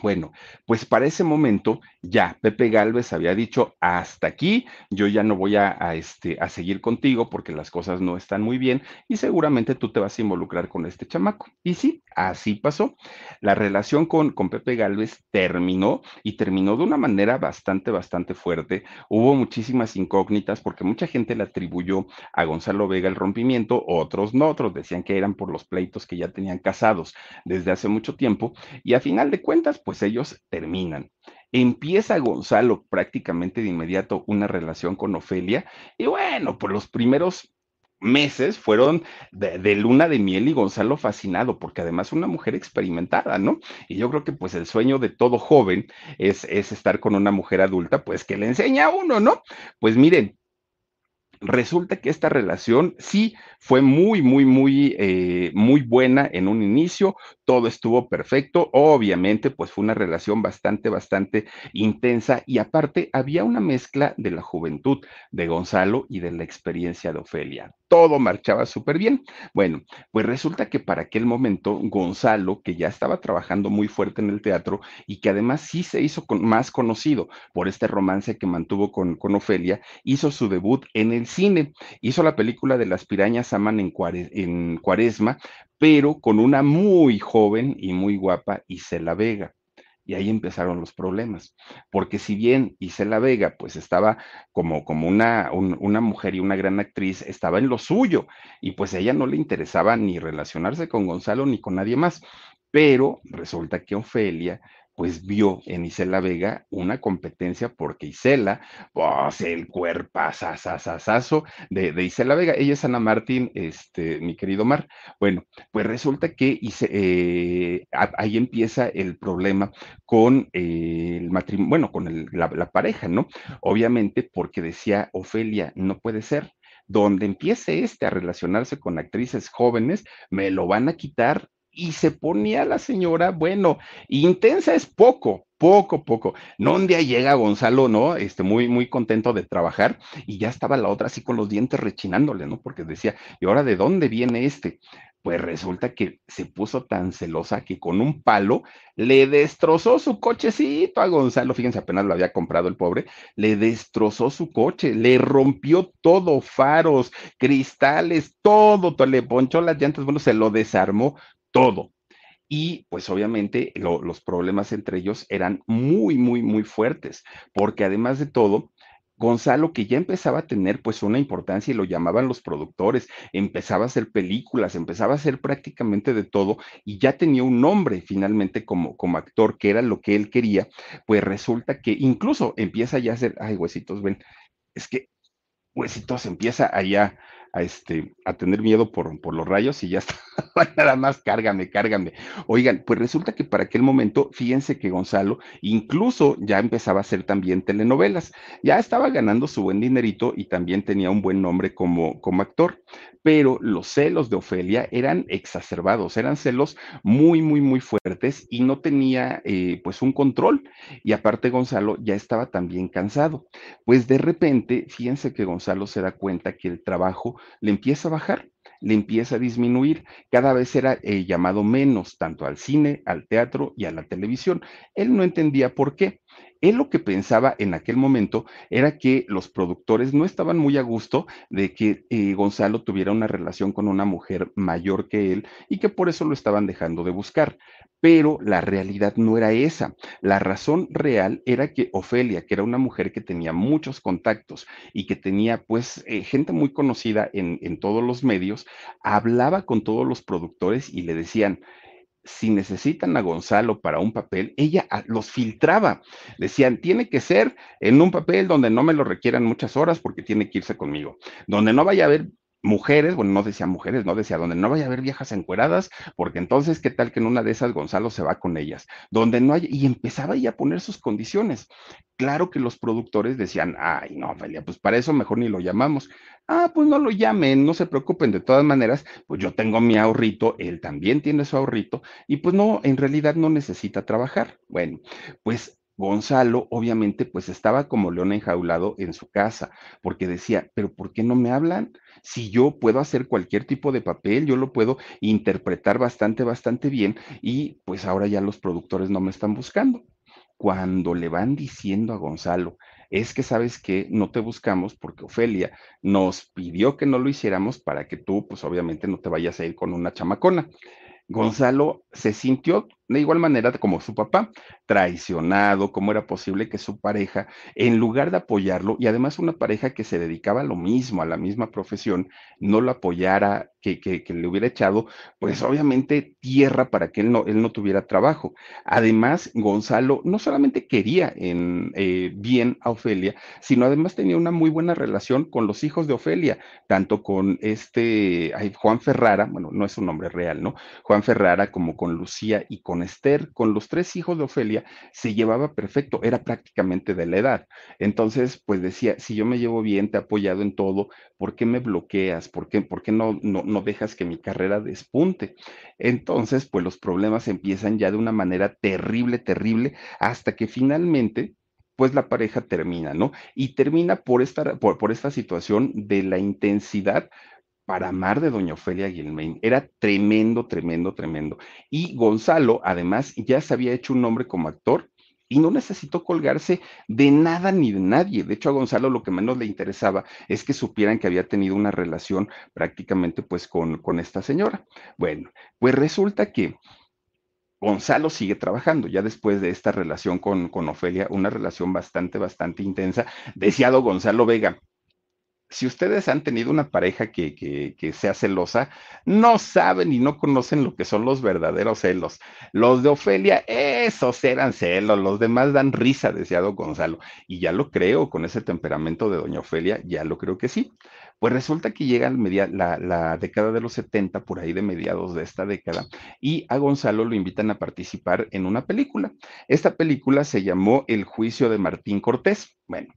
Bueno, pues para ese momento ya Pepe Galvez había dicho, hasta aquí, yo ya no voy a, este, a seguir contigo porque las cosas no están muy bien y seguramente tú te vas a involucrar con este chamaco. Y sí, así pasó. La relación con, con Pepe Galvez terminó y terminó de una manera bastante, bastante fuerte. Hubo muchísimas incógnitas porque mucha gente le atribuyó a Gonzalo Vega el rompimiento, otros no, otros decían que eran por los pleitos que ya tenían casados desde hace mucho tiempo y a final de cuentas, pues ellos terminan. Empieza Gonzalo prácticamente de inmediato una relación con Ofelia y bueno, por los primeros meses fueron de, luna de miel y Gonzalo fascinado, porque además una mujer experimentada, ¿no? Y yo creo que pues el sueño de todo joven es, es estar con una mujer adulta, pues que le enseña a uno, ¿no? Pues miren, resulta que esta relación sí fue muy, muy, muy, eh, muy buena en un inicio, todo estuvo perfecto, obviamente, pues fue una relación bastante, bastante intensa y aparte había una mezcla de la juventud de Gonzalo y de la experiencia de Ofelia. Todo marchaba súper bien. Bueno, pues resulta que para aquel momento Gonzalo, que ya estaba trabajando muy fuerte en el teatro y que además sí se hizo más conocido por este romance que mantuvo con, con Ofelia, hizo su debut en el cine. Hizo la película de las pirañas aman en, en Cuaresma, pero con una muy joven y muy guapa Isela Vega. Y ahí empezaron los problemas, porque si bien Isela Vega pues estaba como, como una, una mujer y una gran actriz, estaba en lo suyo y pues a ella no le interesaba ni relacionarse con Gonzalo ni con nadie más, pero resulta que Ofelia pues vio en Isela Vega una competencia porque Isela, pues el cuerpazazazazo de, de Isela Vega, ella es Ana Martín, este, mi querido Mar. Bueno, pues resulta que eh, ahí empieza el problema con el matrimonio, bueno, con la, la pareja, ¿no? Obviamente porque decía Ofelia, no puede ser donde empiece este a relacionarse con actrices jóvenes, me lo van a quitar y se ponía la señora, bueno, intensa es poco, poco, poco. No un día llega Gonzalo, ¿no? Este, muy, muy contento de trabajar y ya estaba la otra así con los dientes rechinándole, ¿no? Porque decía, ¿y ahora de dónde viene este? Pues resulta que se puso tan celosa que con un palo le destrozó su cochecito a Gonzalo. Fíjense, apenas lo había comprado el pobre. Le destrozó su coche, le rompió todo, faros, cristales, todo, todo le ponchó las llantas, bueno, se lo desarmó todo. Y pues obviamente los problemas entre ellos eran muy, muy, muy fuertes, porque además de todo, Gonzalo, que ya empezaba a tener pues una importancia y lo llamaban los productores, empezaba a hacer películas, empezaba a hacer prácticamente de todo y ya tenía un nombre finalmente como, como actor, que era lo que él quería, pues resulta que incluso empieza ya a hacer, ay, huesitos, ven, es que huesitos empieza allá a, este, a tener miedo por, por los rayos y ya está, *laughs* nada más cárgame, cárgame. Oigan, pues resulta que para aquel momento, fíjense que Gonzalo incluso ya empezaba a hacer también telenovelas, ya estaba ganando su buen dinerito y también tenía un buen nombre como, como actor, pero los celos de Ofelia eran exacerbados, eran celos muy, muy, muy fuertes y no tenía eh, pues un control. Y aparte Gonzalo ya estaba también cansado. Pues de repente, fíjense que Gonzalo se da cuenta que el trabajo le empieza a bajar le empieza a disminuir. Cada vez era eh, llamado menos, tanto al cine, al teatro y a la televisión. Él no entendía por qué. Él lo que pensaba en aquel momento era que los productores no estaban muy a gusto de que eh, Gonzalo tuviera una relación con una mujer mayor que él y que por eso lo estaban dejando de buscar. Pero la realidad no era esa. La razón real era que Ofelia, que era una mujer que tenía muchos contactos y que tenía pues eh, gente muy conocida en, en todos los medios, hablaba con todos los productores y le decían, si necesitan a Gonzalo para un papel, ella ah, los filtraba. Decían, tiene que ser en un papel donde no me lo requieran muchas horas porque tiene que irse conmigo, donde no vaya a haber mujeres, bueno, no decía mujeres, no decía donde no vaya a haber viejas encueradas, porque entonces, ¿qué tal que en una de esas Gonzalo se va con ellas? Donde no hay, y empezaba ya a poner sus condiciones. Claro que los productores decían, ay, no, Ophelia, pues para eso mejor ni lo llamamos. Ah, pues no lo llamen, no se preocupen, de todas maneras, pues yo tengo mi ahorrito, él también tiene su ahorrito, y pues no, en realidad no necesita trabajar. Bueno, pues Gonzalo, obviamente, pues estaba como león enjaulado en su casa, porque decía, pero ¿por qué no me hablan? Si yo puedo hacer cualquier tipo de papel, yo lo puedo interpretar bastante, bastante bien, y pues ahora ya los productores no me están buscando. Cuando le van diciendo a Gonzalo, es que sabes que no te buscamos porque Ofelia nos pidió que no lo hiciéramos para que tú, pues obviamente no te vayas a ir con una chamacona. Gonzalo se sintió de igual manera como su papá, traicionado, cómo era posible que su pareja, en lugar de apoyarlo, y además una pareja que se dedicaba a lo mismo, a la misma profesión, no lo apoyara, que, que, le hubiera echado, pues obviamente tierra para que él no, él no tuviera trabajo. Además, Gonzalo no solamente quería en, eh, bien a Ofelia, sino además tenía una muy buena relación con los hijos de Ofelia, tanto con este Juan Ferrara, bueno, no es su nombre real, ¿no? Juan Ferrara como con Lucía y con Esther, con los tres hijos de Ofelia, se llevaba perfecto, era prácticamente de la edad. Entonces, pues decía, si yo me llevo bien, te he apoyado en todo, ¿por qué me bloqueas? ¿Por qué, por qué no, no, no dejas que mi carrera despunte? Entonces, pues los problemas empiezan ya de una manera terrible, terrible, hasta que finalmente pues la pareja termina, ¿no? Y termina por esta, por, por esta situación de la intensidad para amar de doña Ofelia Guilmain. Era tremendo, tremendo, tremendo. Y Gonzalo, además, ya se había hecho un nombre como actor y no necesitó colgarse de nada ni de nadie. De hecho, a Gonzalo lo que menos le interesaba es que supieran que había tenido una relación prácticamente pues con, con esta señora. Bueno, pues resulta que Gonzalo sigue trabajando, ya después de esta relación con, con Ofelia, una relación bastante, bastante intensa. Deseado Gonzalo Vega, si ustedes han tenido una pareja que, que, sea celosa, no saben y no conocen lo que son los verdaderos celos. Los de Ofelia, esos eran celos, los demás dan risa, deseado Gonzalo. Y ya lo creo, con ese temperamento de doña Ofelia, ya lo creo que sí. Pues resulta que llega la, la, década de los 70, por ahí de mediados de esta década, y a Gonzalo lo invitan a participar en una película. Esta película se llamó El juicio de Martín Cortés. Bueno,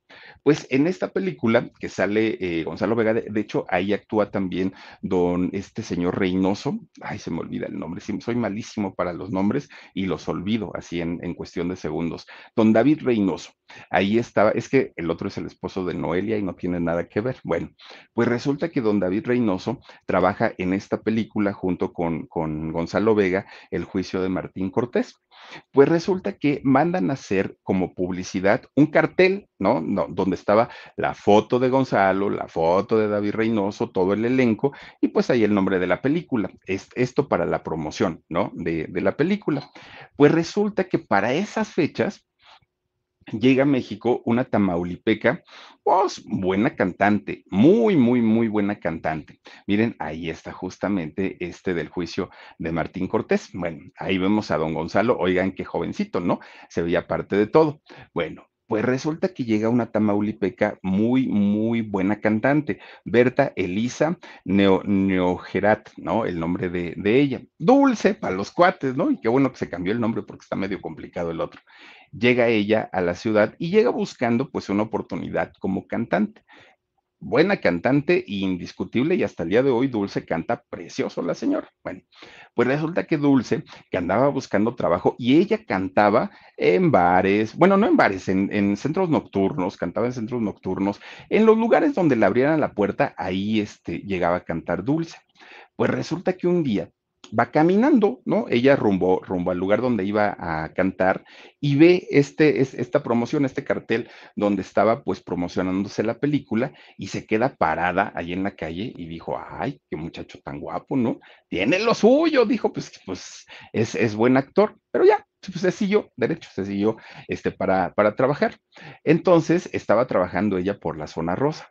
pues en esta película que sale eh, Gonzalo Vega, de, hecho ahí actúa también don este señor Reynoso, ay se me olvida el nombre, soy malísimo para los nombres y los olvido así en, en cuestión de segundos. Don David Reynoso, ahí estaba, es que el otro es el esposo de Noelia y no tiene nada que ver. Bueno, pues resulta que don David Reynoso trabaja en esta película junto con, con Gonzalo Vega, El juicio de Martín Cortés. Pues resulta que mandan a hacer como publicidad un cartel, ¿no? ¿no? Donde estaba la foto de Gonzalo, la foto de David Reynoso, todo el elenco, y pues ahí el nombre de la película. Es, esto para la promoción, ¿no? De, de la película. Pues resulta que para esas fechas, llega a México una tamaulipeca, pues buena cantante, muy, muy, muy buena cantante. Miren, ahí está justamente este del juicio de Martín Cortés. Bueno, ahí vemos a don Gonzalo, oigan qué jovencito, ¿no? Se veía parte de todo. Bueno, pues resulta que llega una tamaulipeca muy, muy buena cantante, Berta Elisa Neo, Neogerat, ¿no? El nombre de, de, ella. Dulce para los cuates, ¿no? Y qué bueno que se cambió el nombre porque está medio complicado el otro llega ella a la ciudad y llega buscando pues una oportunidad como cantante. Buena cantante, indiscutible, y hasta el día de hoy Dulce canta precioso la señora. Bueno, pues resulta que Dulce, que andaba buscando trabajo, y ella cantaba en bares, bueno, no en bares, en, en centros nocturnos, cantaba en centros nocturnos, en los lugares donde le abrieran la puerta, ahí este, llegaba a cantar Dulce. Pues resulta que un día va caminando, ¿no? Ella rumbo, rumbo al lugar donde iba a cantar y ve este, esta promoción, este cartel donde estaba pues promocionándose la película y se queda parada ahí en la calle y dijo, ay, qué muchacho tan guapo, ¿no? Tiene lo suyo, dijo, pues, pues es, es buen actor, pero ya, pues se siguió, derecho, se siguió este, para, para trabajar. Entonces estaba trabajando ella por la zona rosa.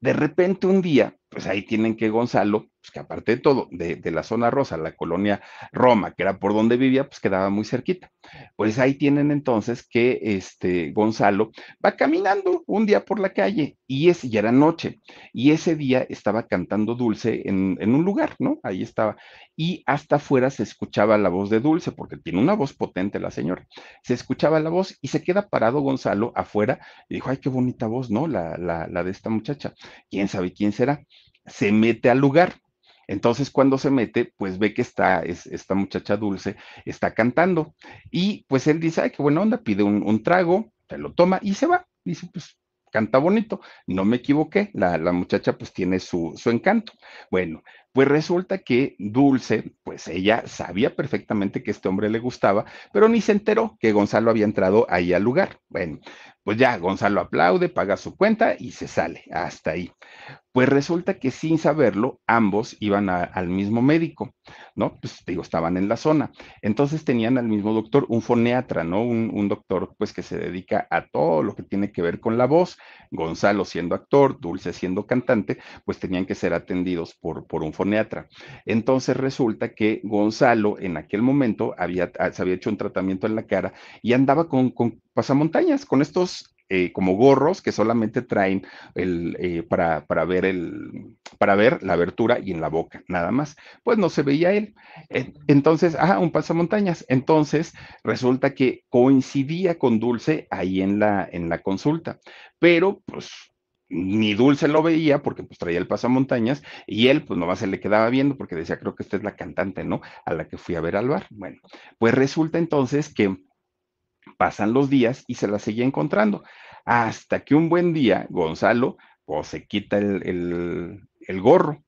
De repente un día, pues ahí tienen que Gonzalo pues que aparte de todo, de, la zona rosa, la colonia Roma, que era por donde vivía, pues quedaba muy cerquita. Pues ahí tienen entonces que este Gonzalo va caminando un día por la calle y es, ya era noche, y ese día estaba cantando Dulce en, en un lugar, ¿no? Ahí estaba. Y hasta afuera se escuchaba la voz de Dulce, porque tiene una voz potente la señora. Se escuchaba la voz y se queda parado Gonzalo afuera y dijo, ay, qué bonita voz, ¿no? La, la, la de esta muchacha. ¿Quién sabe quién será? Se mete al lugar entonces, cuando se mete, pues ve que está, es, esta muchacha dulce está cantando. Y pues él dice, ay, qué buena onda, pide un, un trago, se lo toma y se va. Dice, pues canta bonito. No me equivoqué, la, la muchacha pues tiene su, su, encanto. Bueno, pues resulta que Dulce, pues ella sabía perfectamente que este hombre le gustaba, pero ni se enteró que Gonzalo había entrado ahí al lugar. Bueno, pues ya Gonzalo aplaude, paga su cuenta y se sale hasta ahí. Pues resulta que sin saberlo, ambos iban al mismo médico, ¿no? Pues digo, estaban en la zona. Entonces tenían al mismo doctor, un foniatra, ¿no? Un, un, doctor, pues que se dedica a todo lo que tiene que ver con la voz. Gonzalo siendo actor, Dulce siendo cantante, pues tenían que ser atendidos por, por un foniatra. Entonces resulta que Gonzalo en aquel momento había, se había hecho un tratamiento en la cara y andaba con, con pasamontañas, con estos eh, como gorros que solamente traen el, eh, para, para, ver el, para ver la abertura y en la boca, nada más. Pues no se veía él. Entonces, ah, un pasamontañas. Entonces, resulta que coincidía con Dulce ahí en la, en la consulta, pero pues ni Dulce lo veía porque pues traía el pasamontañas y él pues nomás se le quedaba viendo porque decía, creo que esta es la cantante, ¿no? A la que fui a ver al bar. Bueno, pues resulta entonces que Pasan los días y se la seguía encontrando, hasta que un buen día Gonzalo pues, se quita el, el, el gorro.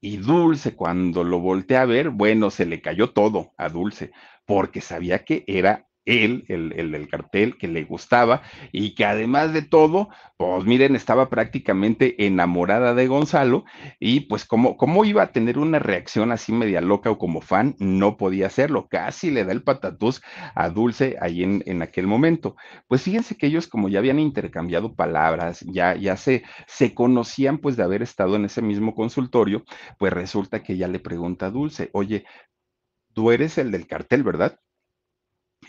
Y Dulce cuando lo voltea a ver, bueno, se le cayó todo a Dulce, porque sabía que era él, el, el, el, cartel que le gustaba y que además de todo, pues miren, estaba prácticamente enamorada de Gonzalo y pues como, como iba a tener una reacción así media loca o como fan, no podía hacerlo, casi le da el patatús a Dulce ahí en, en aquel momento. Pues fíjense que ellos como ya habían intercambiado palabras, ya, ya se, se conocían pues de haber estado en ese mismo consultorio, pues resulta que ella le pregunta a Dulce, oye, tú eres el del cartel, ¿verdad?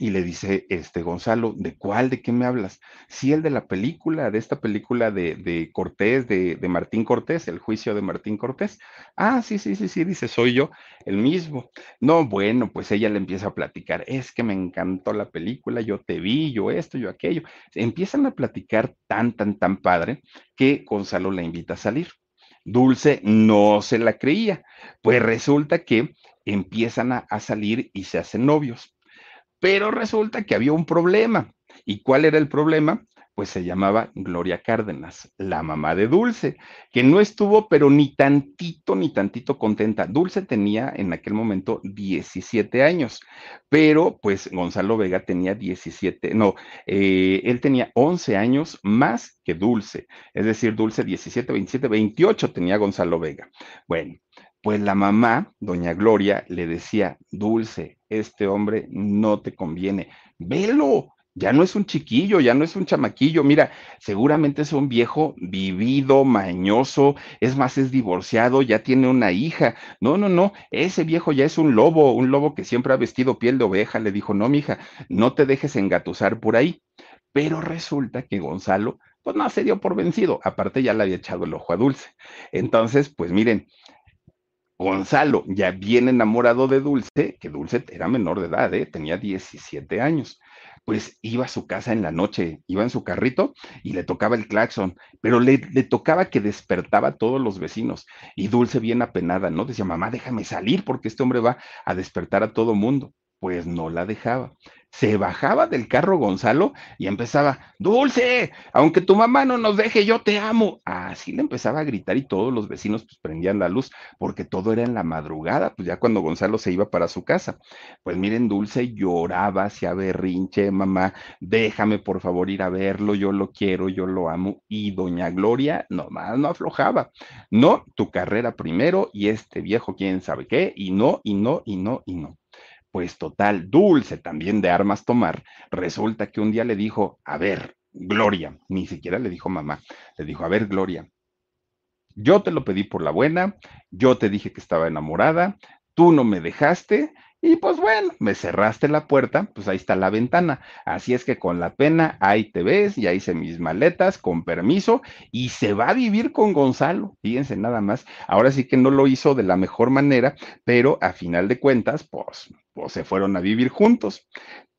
Y le dice, este, Gonzalo, ¿de cuál? ¿De qué me hablas? Sí, el de la película, de esta película de, de Cortés, de, de, Martín Cortés, el juicio de Martín Cortés. Ah, sí, sí, sí, sí, dice, soy yo, el mismo. No, bueno, pues ella le empieza a platicar, es que me encantó la película, yo te vi, yo esto, yo aquello. Empiezan a platicar tan, tan, tan padre que Gonzalo la invita a salir. Dulce no se la creía, pues resulta que empiezan a, a salir y se hacen novios. Pero resulta que había un problema. ¿Y cuál era el problema? Pues se llamaba Gloria Cárdenas, la mamá de Dulce, que no estuvo, pero ni tantito, ni tantito contenta. Dulce tenía en aquel momento 17 años, pero pues Gonzalo Vega tenía 17, no, eh, él tenía 11 años más que Dulce, es decir, Dulce 17, 27, 28 tenía Gonzalo Vega. Bueno, pues la mamá, doña Gloria, le decía, Dulce, este hombre no te conviene, velo, ya no es un chiquillo, ya no es un chamaquillo, mira, seguramente es un viejo vivido, mañoso, es más, es divorciado, ya tiene una hija. No, no, no, ese viejo ya es un lobo, un lobo que siempre ha vestido piel de oveja. Le dijo, no, mija, no te dejes engatusar por ahí. Pero resulta que Gonzalo, pues no se dio por vencido, aparte ya le había echado el ojo a Dulce. Entonces, pues miren, Gonzalo, ya bien enamorado de Dulce, que Dulce era menor de edad, ¿eh? tenía 17 años, pues iba a su casa en la noche, iba en su carrito y le tocaba el claxon, pero le, le, tocaba que despertaba a todos los vecinos. Y Dulce bien apenada, ¿no? Decía, mamá, déjame salir porque este hombre va a despertar a todo mundo. Pues no la dejaba se bajaba del carro Gonzalo y empezaba, Dulce, aunque tu mamá no nos deje, yo te amo. Así le empezaba a gritar y todos los vecinos pues prendían la luz porque todo era en la madrugada, pues ya cuando Gonzalo se iba para su casa. Pues miren, Dulce lloraba, hacía berrinche, mamá, déjame por favor ir a verlo, yo lo quiero, yo lo amo. Y doña Gloria nomás no aflojaba. No, tu carrera primero y este viejo quién sabe qué, y no, y no, y no, y no pues total, dulce también de armas tomar, resulta que un día le dijo, a ver, Gloria, ni siquiera le dijo mamá, le dijo, a ver, Gloria, yo te lo pedí por la buena, yo te dije que estaba enamorada, tú no me dejaste y pues bueno, me cerraste la puerta, pues ahí está la ventana. Así es que con la pena, ahí te ves, ya hice mis maletas, con permiso, y se va a vivir con Gonzalo. Fíjense nada más. Ahora sí que no lo hizo de la mejor manera, pero a final de cuentas, pues, pues se fueron a vivir juntos.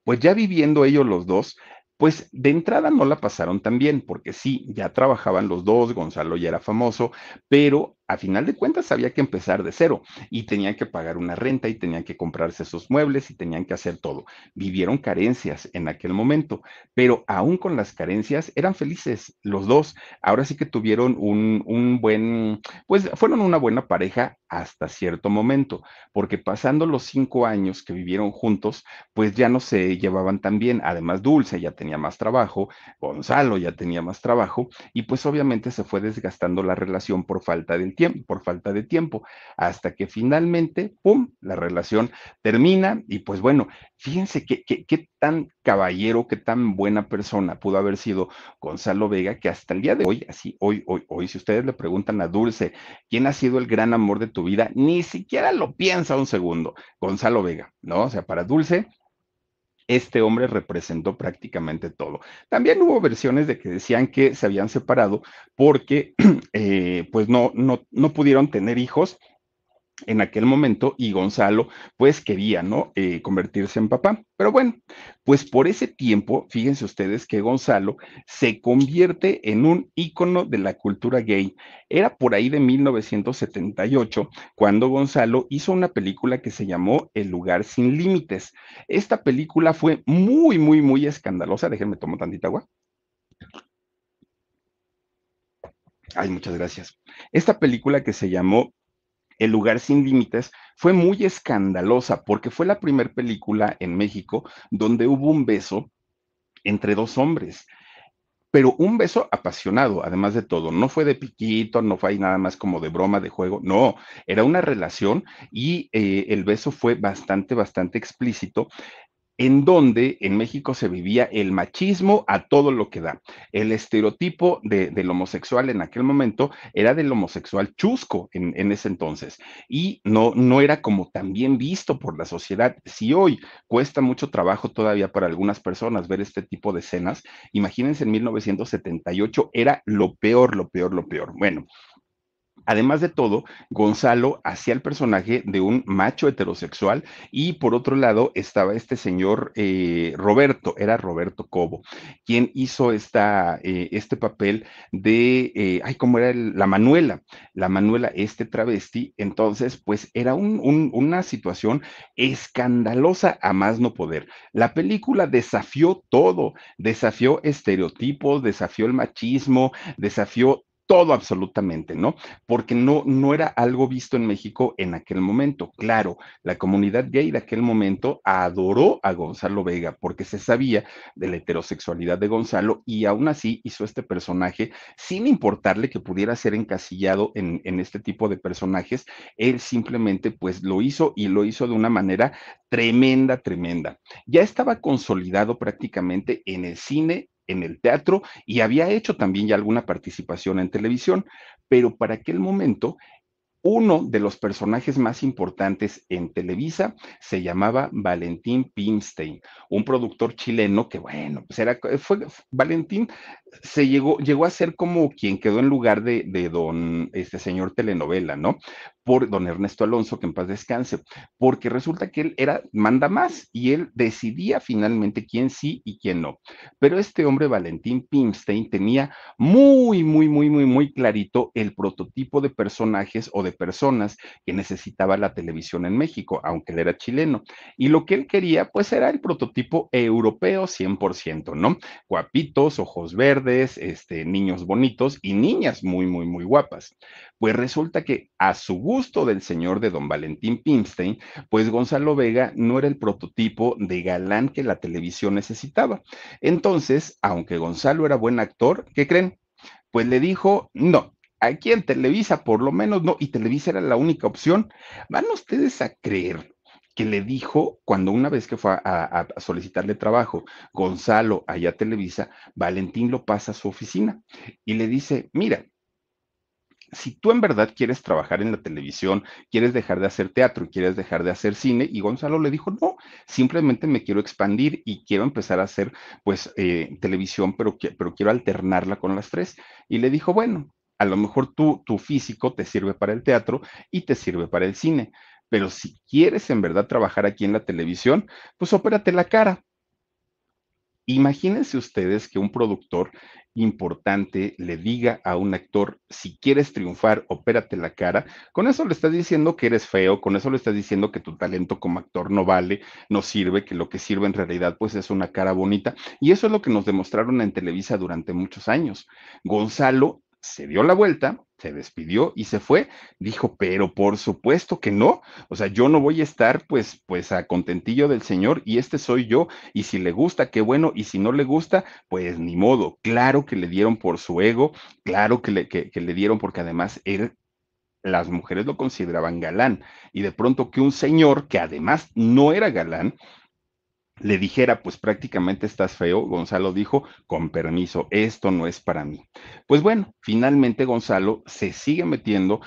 Pues ya viviendo ellos los dos, pues de entrada no la pasaron tan bien, porque sí, ya trabajaban los dos, Gonzalo ya era famoso, pero a final de cuentas había que empezar de cero y tenían que pagar una renta y tenían que comprarse sus muebles y tenían que hacer todo. Vivieron carencias en aquel momento, pero aún con las carencias eran felices los dos. Ahora sí que tuvieron un, un buen, pues fueron una buena pareja hasta cierto momento, porque pasando los cinco años que vivieron juntos, pues ya no se llevaban tan bien. Además, Dulce ya tenía más trabajo, Gonzalo ya tenía más trabajo y pues obviamente se fue desgastando la relación por falta del por falta de tiempo, hasta que finalmente, ¡pum!, la relación termina y pues bueno, fíjense qué, qué, tan caballero, qué tan buena persona pudo haber sido Gonzalo Vega, que hasta el día de hoy, así, hoy, hoy, hoy, si ustedes le preguntan a Dulce, ¿quién ha sido el gran amor de tu vida? Ni siquiera lo piensa un segundo, Gonzalo Vega, ¿no? O sea, para Dulce, este hombre representó prácticamente todo. También hubo versiones de que decían que se habían separado porque *clears throat* eh, pues no, no, no pudieron tener hijos en aquel momento y Gonzalo pues quería, ¿no? Eh, convertirse en papá. Pero bueno, pues por ese tiempo, fíjense ustedes que Gonzalo se convierte en un ícono de la cultura gay. Era por ahí de 1978 cuando Gonzalo hizo una película que se llamó El lugar sin límites. Esta película fue muy, muy, muy escandalosa. Déjenme tomar tantita agua. Ay, muchas gracias. Esta película que se llamó el lugar sin límites fue muy escandalosa porque fue la primera película en México donde hubo un beso entre dos hombres. Pero un beso apasionado, además de todo, no fue de piquito, no fue nada más como de broma, de juego, no, era una relación y eh, el beso fue bastante, bastante explícito en donde en México se vivía el machismo a todo lo que da. El estereotipo del homosexual en aquel momento era del homosexual chusco en, ese entonces y no, no era como tan bien visto por la sociedad. Si hoy cuesta mucho trabajo todavía para algunas personas ver este tipo de escenas, imagínense en 1978 era lo peor, lo peor, lo peor. Bueno, Además de todo, Gonzalo hacía el personaje de un macho heterosexual y por otro lado estaba este señor eh, Roberto, era Roberto Cobo, quien hizo esta, eh, este papel de, eh, ay, ¿cómo era? la Manuela, la Manuela, este travesti. Entonces, pues era una situación escandalosa a más no poder. La película desafió todo, desafió estereotipos, desafió el machismo, desafió todo absolutamente, ¿no? Porque no, no era algo visto en México en aquel momento. Claro, la comunidad gay de aquel momento adoró a Gonzalo Vega porque se sabía de la heterosexualidad de Gonzalo y aún así hizo este personaje sin importarle que pudiera ser encasillado en, en este tipo de personajes. Él simplemente pues lo hizo y lo hizo de una manera tremenda, tremenda. Ya estaba consolidado prácticamente en el cine en el teatro y había hecho también ya alguna participación en televisión, pero para aquel momento uno de los personajes más importantes en Televisa se llamaba Valentín Pimstein, un productor chileno que, bueno, pues era, fue, Valentín se llegó, llegó a ser como quien quedó en lugar de, de don, este señor telenovela, ¿no? Por don Ernesto Alonso, que en paz descanse, porque resulta que él era, manda más y él decidía finalmente quién sí y quién no. Pero este hombre, Valentín Pimstein, tenía muy, muy, muy, muy, muy clarito el prototipo de personajes o de personas que necesitaba la televisión en México, aunque él era chileno. Y lo que él quería, pues era el prototipo europeo 100%, ¿no? Guapitos, ojos verdes, este, niños bonitos y niñas muy, muy, muy guapas. Pues resulta que a su gusto del señor de don Valentín Pimstein, pues Gonzalo Vega no era el prototipo de galán que la televisión necesitaba. Entonces, aunque Gonzalo era buen actor, ¿qué creen? Pues le dijo, no, aquí en Televisa por lo menos no, y Televisa era la única opción. ¿Van ustedes a creer que le dijo cuando una vez que fue a, solicitarle trabajo, Gonzalo allá Televisa, Valentín lo pasa a su oficina y le dice, mira, si tú en verdad quieres trabajar en la televisión, quieres dejar de hacer teatro y quieres dejar de hacer cine, y Gonzalo le dijo, no, simplemente me quiero expandir y quiero empezar a hacer pues eh, televisión, pero, pero quiero alternarla con las tres. Y le dijo, bueno, a lo mejor tú, tu físico te sirve para el teatro y te sirve para el cine, pero si quieres en verdad trabajar aquí en la televisión, pues opérate la cara. Imagínense ustedes que un productor importante le diga a un actor, si quieres triunfar, opérate la cara, con eso le estás diciendo que eres feo, con eso le estás diciendo que tu talento como actor no vale, no sirve, que lo que sirve en realidad pues es una cara bonita. Y eso es lo que nos demostraron en Televisa durante muchos años. Gonzalo se dio la vuelta, se despidió y se fue. Dijo, pero por supuesto que no. O sea, yo no voy a estar pues, pues a contentillo del Señor y este soy yo. Y si le gusta, qué bueno. Y si no le gusta, pues ni modo. Claro que le dieron por su ego, claro que le, que, le dieron porque además él las mujeres lo consideraban galán y de pronto que un señor que además no era galán le dijera, pues prácticamente estás feo, Gonzalo dijo, con permiso, esto no es para mí. Pues bueno, finalmente Gonzalo se sigue metiendo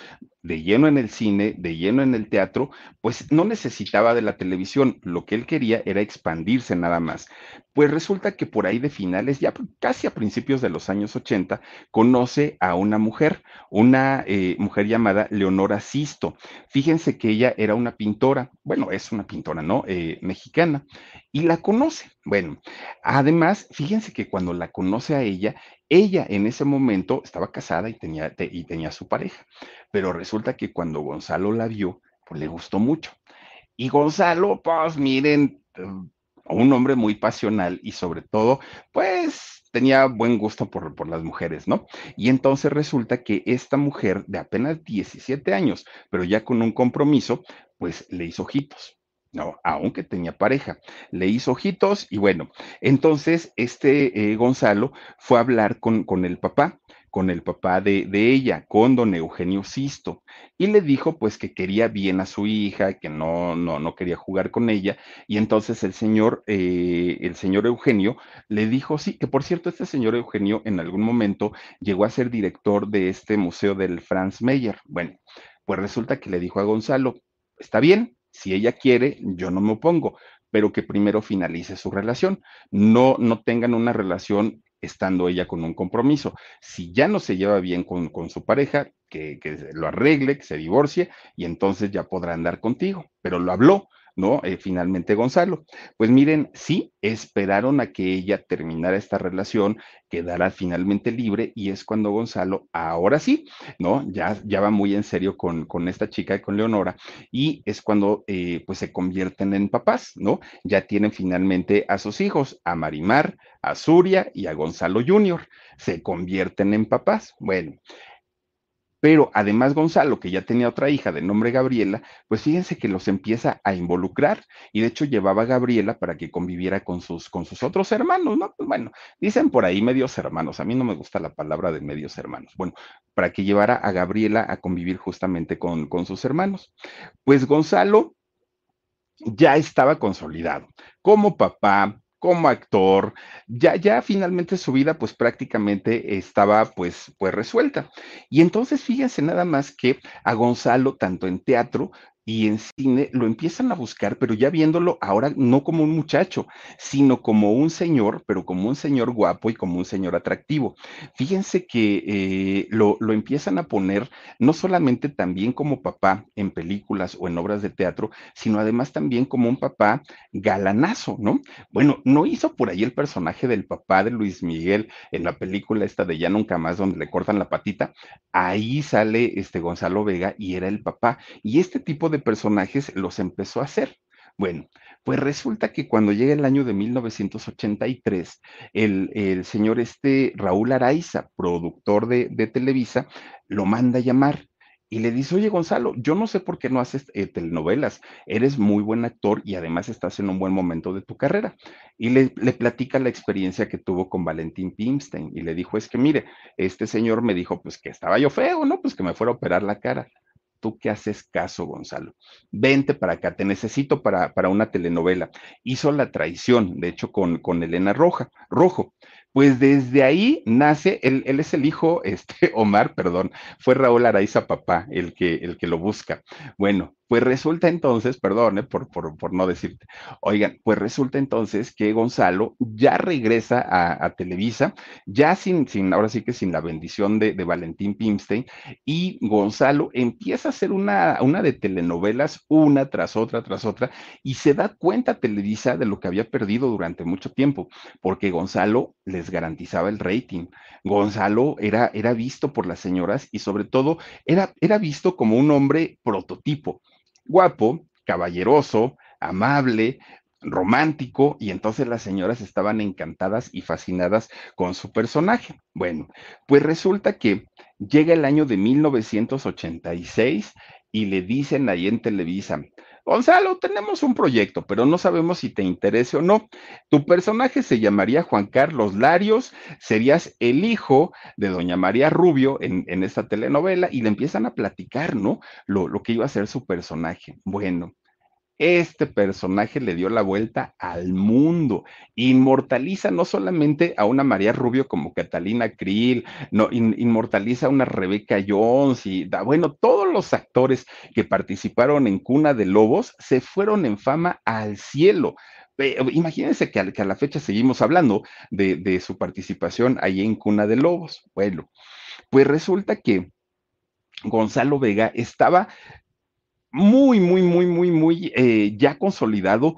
de lleno en el cine, de lleno en el teatro, pues no necesitaba de la televisión, lo que él quería era expandirse nada más. Pues resulta que por ahí de finales, ya casi a principios de los años 80, conoce a una mujer, una eh, mujer llamada Leonora Sisto. Fíjense que ella era una pintora, bueno, es una pintora, ¿no? Eh, mexicana, y la conoce. Bueno, además, fíjense que cuando la conoce a ella, ella en ese momento estaba casada y tenía, y tenía su pareja, pero resulta que cuando Gonzalo la vio, pues le gustó mucho. Y Gonzalo, pues miren, um, un hombre muy pasional y sobre todo, pues tenía buen gusto por, por, las mujeres, ¿no? Y entonces resulta que esta mujer de apenas 17 años, pero ya con un compromiso, pues le hizo ojitos. No, aunque tenía pareja, le hizo ojitos y bueno, entonces este eh, Gonzalo fue a hablar con, con el papá, con el papá de, de, ella, con don Eugenio Sisto, y le dijo pues que quería bien a su hija, que no, no, no quería jugar con ella, y entonces el señor, eh, el señor Eugenio le dijo, sí, que por cierto, este señor Eugenio en algún momento llegó a ser director de este museo del Franz Meyer. Bueno, pues resulta que le dijo a Gonzalo, está bien, si ella quiere, yo no me opongo, pero que primero finalice su relación. No, no tengan una relación estando ella con un compromiso. Si ya no se lleva bien con, con su pareja, que, que, lo arregle, que se divorcie y entonces ya podrá andar contigo. Pero lo habló, ¿no? Eh, finalmente Gonzalo. Pues miren, sí, esperaron a que ella terminara esta relación, quedara finalmente libre y es cuando Gonzalo, ahora sí, ¿no? Ya, ya va muy en serio con, con esta chica, con Leonora, y es cuando eh, pues se convierten en papás, ¿no? Ya tienen finalmente a sus hijos, a Marimar, a Zuria y a Gonzalo Jr. Se convierten en papás. Bueno, pero además Gonzalo, que ya tenía otra hija de nombre Gabriela, pues fíjense que los empieza a involucrar y de hecho llevaba a Gabriela para que conviviera con sus, con sus otros hermanos, ¿no? Pues bueno, dicen por ahí medios hermanos, a mí no me gusta la palabra de medios hermanos. Bueno, para que llevara a Gabriela a convivir justamente con, con sus hermanos. Pues Gonzalo ya estaba consolidado como papá, como actor, ya, ya finalmente su vida pues prácticamente estaba pues, pues resuelta. Y entonces fíjense nada más que a Gonzalo, tanto en teatro y en cine lo empiezan a buscar, pero ya viéndolo ahora no como un muchacho, sino como un señor, pero como un señor guapo y como un señor atractivo. Fíjense que eh, lo, lo, empiezan a poner no solamente también como papá en películas o en obras de teatro, sino además también como un papá galanazo, ¿no? Bueno, no hizo por ahí el personaje del papá de Luis Miguel en la película esta de Ya Nunca Más, donde le cortan la patita. Ahí sale este Gonzalo Vega y era el papá. Y este tipo de de personajes los empezó a hacer. Bueno, pues resulta que cuando llega el año de 1983, el, el señor este Raúl Araiza, productor de, de, Televisa, lo manda a llamar y le dice, oye Gonzalo, yo no sé por qué no haces eh, telenovelas, eres muy buen actor y además estás en un buen momento de tu carrera. Y le, le platica la experiencia que tuvo con Valentín Pimstein y le dijo, es que mire, este señor me dijo, pues que estaba yo feo, ¿no? Pues que me fuera a operar la cara tú que haces caso, Gonzalo. Vente para acá, te necesito para, para una telenovela. Hizo la traición, de hecho, con, con Elena Roja, Rojo. Pues desde ahí nace, él, es el hijo, *laughs* este, Omar, perdón, fue Raúl Araiza papá el que, el que lo busca. Bueno, pues resulta entonces, perdón eh, por, por, por, no decirte, oigan, pues resulta entonces que Gonzalo ya regresa a, Televisa, ya sin, sin, ahora sí que sin la bendición de, de, Valentín Pimstein, y Gonzalo empieza a hacer una, una de telenovelas, una tras otra, tras otra, y se da cuenta Televisa de lo que había perdido durante mucho tiempo, porque Gonzalo les garantizaba el rating. Gonzalo era, era visto por las señoras y sobre todo era, era visto como un hombre prototipo guapo, caballeroso, amable, romántico, y entonces las señoras estaban encantadas y fascinadas con su personaje. Bueno, pues resulta que llega el año de 1986 y le dicen ahí en Televisa, Gonzalo, tenemos un proyecto, pero no sabemos si te interese o no. Tu personaje se llamaría Juan Carlos Larios, serías el hijo de doña María Rubio en, en esta telenovela y le empiezan a platicar, ¿no? Lo, lo que iba a ser su personaje. Bueno, este personaje le dio la vuelta al mundo. Inmortaliza no solamente a una María Rubio como Catalina Krill, inmortaliza a una Rebeca Jones y da, bueno, todos los actores que participaron en Cuna de Lobos se fueron en fama al cielo. Imagínense que a, que a, la fecha seguimos hablando de, de su participación ahí en Cuna de Lobos. Bueno, pues resulta que Gonzalo Vega estaba muy, muy, muy, muy, muy eh, ya consolidado,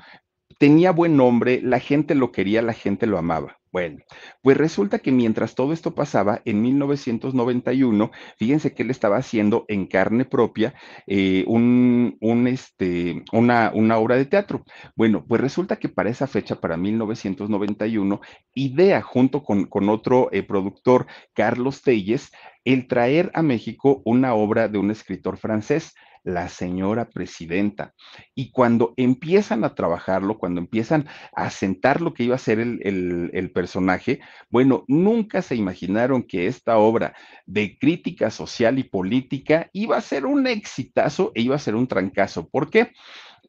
tenía buen nombre, la gente lo quería, la gente lo amaba. Bueno, pues resulta que mientras todo esto pasaba, en 1991, fíjense que él estaba haciendo en carne propia eh, un, un, este, una, una, obra de teatro. Bueno, pues resulta que para esa fecha, para 1991, idea junto con, con otro eh, productor, Carlos Telles, el traer a México una obra de un escritor francés la señora presidenta. Y cuando empiezan a trabajarlo, cuando empiezan a sentar lo que iba a ser el, el, personaje, bueno, nunca se imaginaron que esta obra de crítica social y política iba a ser un exitazo e iba a ser un trancazo. ¿Por qué?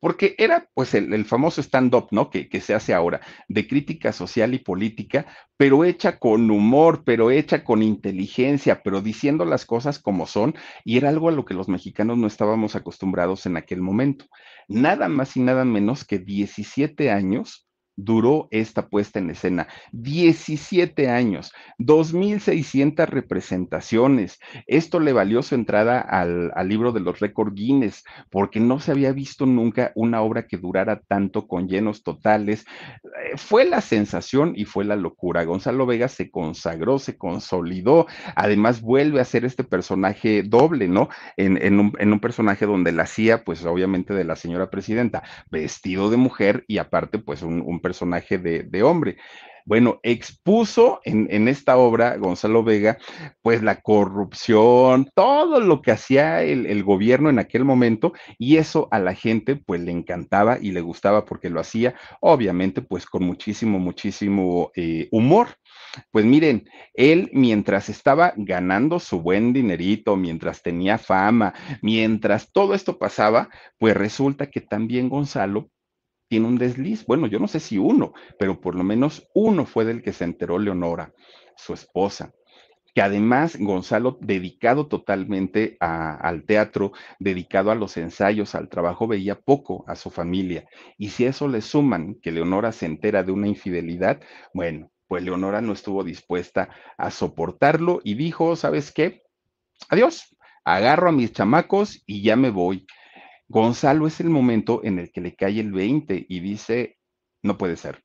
Porque era pues el, famoso stand-up, ¿no? Que, que, se hace ahora, de crítica social y política, pero hecha con humor, pero hecha con inteligencia, pero diciendo las cosas como son, y era algo a lo que los mexicanos no estábamos acostumbrados en aquel momento. Nada más y nada menos que 17 años duró esta puesta en escena. 17 años, 2.600 representaciones. Esto le valió su entrada al, libro de los récord Guinness, porque no se había visto nunca una obra que durara tanto con llenos totales. Eh, fue la sensación y fue la locura. Gonzalo Vega se consagró, se consolidó, además vuelve a ser este personaje doble, ¿no? En, en, un, en un personaje donde la hacía, pues obviamente de la señora presidenta, vestido de mujer y aparte, pues un, un personaje de, hombre. Bueno, expuso en, esta obra Gonzalo Vega, pues la corrupción, todo lo que hacía el, el, gobierno en aquel momento, y eso a la gente pues le encantaba y le gustaba porque lo hacía, obviamente, pues con muchísimo, muchísimo eh, humor. Pues miren, él mientras estaba ganando su buen dinerito, mientras tenía fama, mientras todo esto pasaba, pues resulta que también Gonzalo tiene un desliz. Bueno, yo no sé si uno, pero por lo menos uno fue del que se enteró Leonora, su esposa que además Gonzalo, dedicado totalmente al teatro, dedicado a los ensayos, al trabajo, veía poco a su familia. Y si eso le suman que Leonora se entera de una infidelidad, bueno, pues Leonora no estuvo dispuesta a soportarlo y dijo, ¿sabes qué? Adiós, agarro a mis chamacos y ya me voy. Gonzalo es el momento en el que le cae el 20 y dice, no puede ser,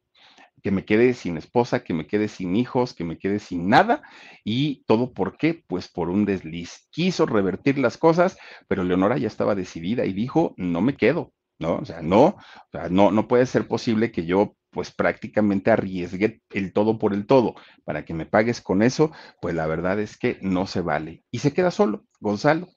que me quede sin esposa, que me quede sin hijos, que me quede sin nada. ¿Y todo por qué? Pues por un desliz. Quiso revertir las cosas, pero Leonora ya estaba decidida y dijo, no me quedo, ¿no? O sea, no, o sea, no, no puede ser posible que yo pues prácticamente arriesgue el todo por el todo para que me pagues con eso, pues la verdad es que no se vale. Y se queda solo, Gonzalo.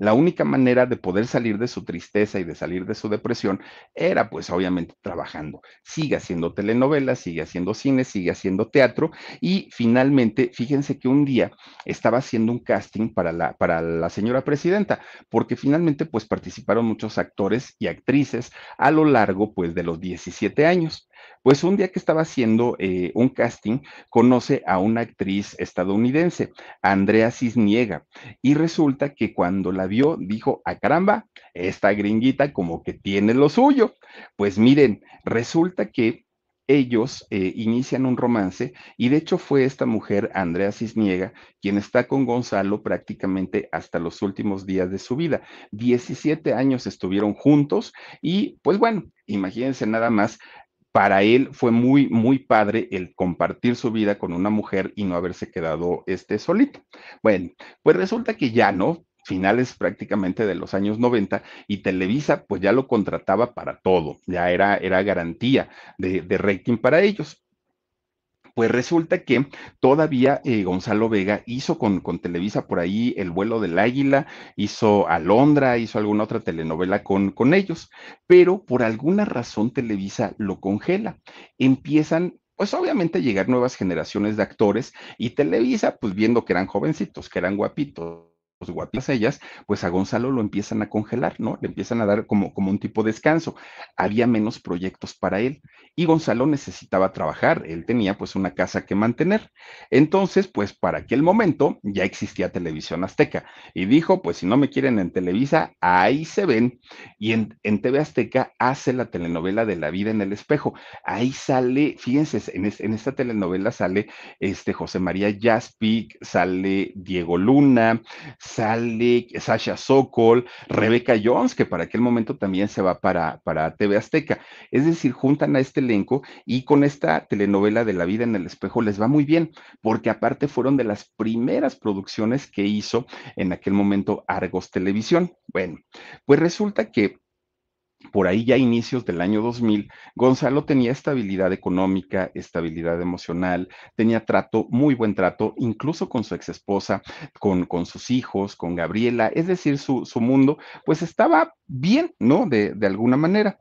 La única manera de poder salir de su tristeza y de salir de su depresión era pues obviamente trabajando. Sigue haciendo telenovelas, sigue haciendo cine, sigue haciendo teatro y finalmente, fíjense que un día estaba haciendo un casting para la, para la señora presidenta, porque finalmente pues participaron muchos actores y actrices a lo largo pues de los 17 años. Pues un día que estaba haciendo eh, un casting, conoce a una actriz estadounidense, Andrea Cisniega, y resulta que cuando la vio dijo, a ah, caramba, esta gringuita como que tiene lo suyo. Pues miren, resulta que ellos eh, inician un romance y de hecho fue esta mujer, Andrea Cisniega, quien está con Gonzalo prácticamente hasta los últimos días de su vida. 17 años estuvieron juntos y pues bueno, imagínense nada más. Para él fue muy, muy padre el compartir su vida con una mujer y no haberse quedado este solito. Bueno, pues resulta que ya, ¿no? finales prácticamente de los años 90 y Televisa pues ya lo contrataba para todo, ya era, era garantía de, de rating para ellos. Pues resulta que todavía eh, Gonzalo Vega hizo con, con, Televisa por ahí El vuelo del águila, hizo Alondra, hizo alguna otra telenovela con, con ellos, pero por alguna razón Televisa lo congela. Empiezan pues obviamente a llegar nuevas generaciones de actores y Televisa, pues viendo que eran jovencitos, que eran guapitos, guapitas ellas, pues a Gonzalo lo empiezan a congelar, ¿no? Le empiezan a dar como, como un tipo de descanso. Había menos proyectos para él y Gonzalo necesitaba trabajar, él tenía pues una casa que mantener. Entonces, pues para aquel momento ya existía televisión azteca y dijo, pues si no me quieren en Televisa, ahí se ven. Y en, en TV Azteca hace la telenovela de La vida en el espejo. Ahí sale, fíjense, en, en esta telenovela sale este José María Jaspic, sale Diego Luna, sale Sasha Sokol, Rebeca Jones, que para aquel momento también se va para, para TV Azteca. Es decir, juntan a este elenco y con esta telenovela de La vida en el espejo les va muy bien, porque aparte fueron de las primeras producciones que hizo en aquel momento Argos Televisión. Bueno, pues resulta que por ahí ya inicios del año 2000, Gonzalo tenía estabilidad económica, estabilidad emocional, tenía trato, muy buen trato, incluso con su ex esposa, con, con sus hijos, con Gabriela, es decir, su, su mundo, pues estaba bien, ¿no? De, de alguna manera.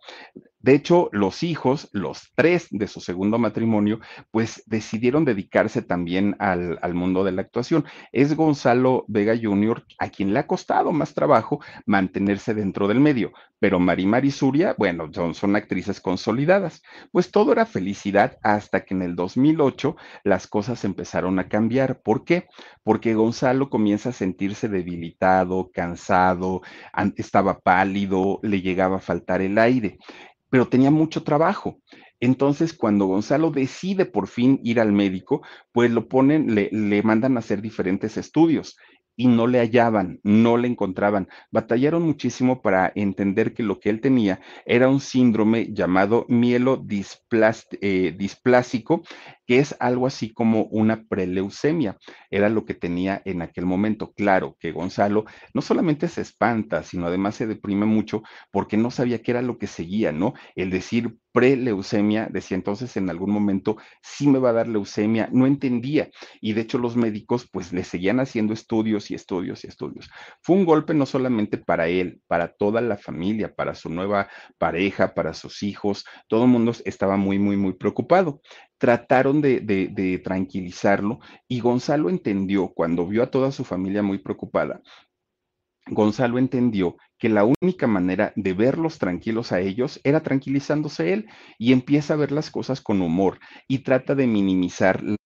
De hecho, los hijos, los tres de su segundo matrimonio, pues decidieron dedicarse también al, mundo de la actuación. Es Gonzalo Vega Jr. a quien le ha costado más trabajo mantenerse dentro del medio, pero Marimar y Suria, bueno, son, son actrices consolidadas. Pues todo era felicidad hasta que en el 2008 las cosas empezaron a cambiar. ¿Por qué? Porque Gonzalo comienza a sentirse debilitado, cansado, estaba pálido, le llegaba a faltar el aire pero tenía mucho trabajo. Entonces, cuando Gonzalo decide por fin ir al médico, pues lo ponen, le, mandan a hacer diferentes estudios y no le hallaban, no le encontraban. Batallaron muchísimo para entender que lo que él tenía era un síndrome llamado mielo eh, displásico, que es algo así como una preleucemia. Era lo que tenía en aquel momento. Claro que Gonzalo no solamente se espanta, sino además se deprime mucho porque no sabía qué era lo que seguía, ¿no? El decir preleucemia, decía entonces en algún momento sí me va a dar leucemia, no entendía. Y de hecho los médicos pues le seguían haciendo estudios y estudios y estudios. Fue un golpe no solamente para él, para toda la familia, para su nueva pareja, para sus hijos, todo el mundo estaba muy, muy, muy preocupado trataron de, tranquilizarlo y Gonzalo entendió cuando vio a toda su familia muy preocupada. Gonzalo entendió que la única manera de verlos tranquilos a ellos era tranquilizándose él y empieza a ver las cosas con humor y trata de minimizar la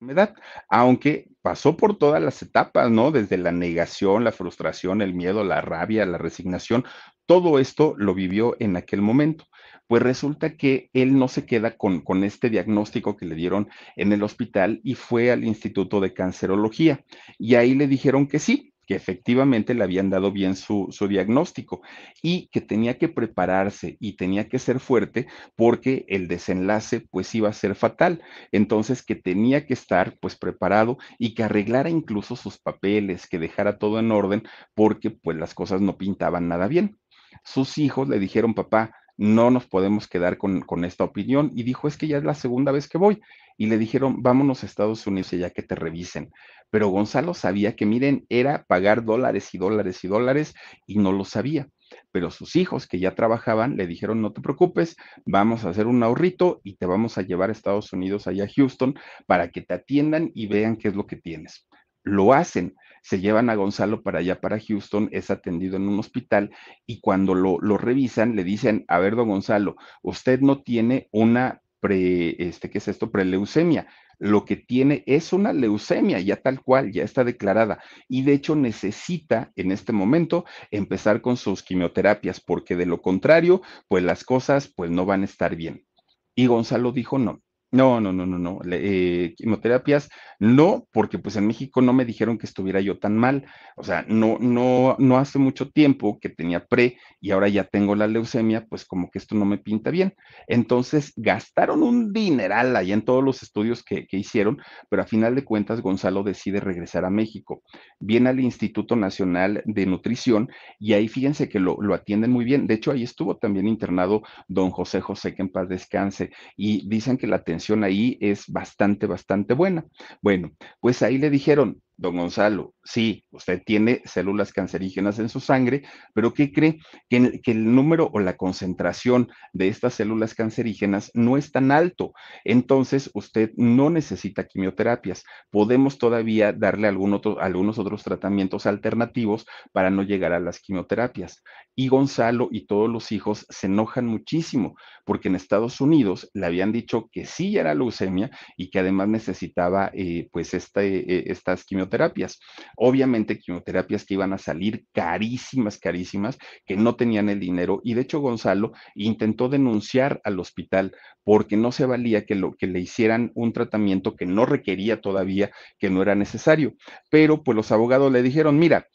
enfermedad, aunque pasó por todas las etapas, ¿no? Desde la negación, la frustración, el miedo, la rabia, la resignación, todo esto lo vivió en aquel momento. Pues resulta que él no se queda con, con, este diagnóstico que le dieron en el hospital y fue al Instituto de Cancerología. Y ahí le dijeron que sí, que efectivamente le habían dado bien su, su, diagnóstico y que tenía que prepararse y tenía que ser fuerte porque el desenlace pues iba a ser fatal. Entonces que tenía que estar pues preparado y que arreglara incluso sus papeles, que dejara todo en orden porque pues las cosas no pintaban nada bien. Sus hijos le dijeron, papá, no nos podemos quedar con, con, esta opinión. Y dijo, es que ya es la segunda vez que voy. Y le dijeron, vámonos a Estados Unidos ya que te revisen. Pero Gonzalo sabía que, miren, era pagar dólares y dólares y dólares y no lo sabía. Pero sus hijos que ya trabajaban le dijeron, no te preocupes, vamos a hacer un ahorrito y te vamos a llevar a Estados Unidos, allá a Houston, para que te atiendan y vean qué es lo que tienes. Lo hacen se llevan a Gonzalo para allá, para Houston, es atendido en un hospital y cuando lo, lo revisan le dicen, a ver, don Gonzalo, usted no tiene una pre, este, ¿qué es esto? Preleucemia. Lo que tiene es una leucemia, ya tal cual, ya está declarada. Y de hecho necesita en este momento empezar con sus quimioterapias, porque de lo contrario, pues las cosas pues no van a estar bien. Y Gonzalo dijo, no, no, no, no, no, no. Eh, quimioterapias, no, porque pues en México no me dijeron que estuviera yo tan mal. O sea, no, no, no hace mucho tiempo que tenía pre y ahora ya tengo la leucemia, pues como que esto no me pinta bien. Entonces gastaron un dineral ahí en todos los estudios que, que hicieron, pero a final de cuentas Gonzalo decide regresar a México. Viene al Instituto Nacional de Nutrición y ahí fíjense que lo, lo atienden muy bien. De hecho, ahí estuvo también internado don José José, que en paz descanse, y dicen que la atención ahí es bastante, bastante buena. Bueno, pues ahí le dijeron, Don Gonzalo, sí, usted tiene células cancerígenas en su sangre, pero ¿qué cree? Que, el número o la concentración de estas células cancerígenas no es tan alto. Entonces, usted no necesita quimioterapias. Podemos todavía darle algunos otros tratamientos alternativos para no llegar a las quimioterapias. Y Gonzalo y todos los hijos se enojan muchísimo porque en Estados Unidos le habían dicho que sí era leucemia y que además necesitaba eh, pues este, eh, estas quimioterapias terapias, Obviamente quimioterapias que iban a salir carísimas, carísimas, que no tenían el dinero. Y de hecho Gonzalo intentó denunciar al hospital porque no se valía que, lo, que le hicieran un tratamiento que no requería todavía, que no era necesario. Pero pues los abogados le dijeron, mira,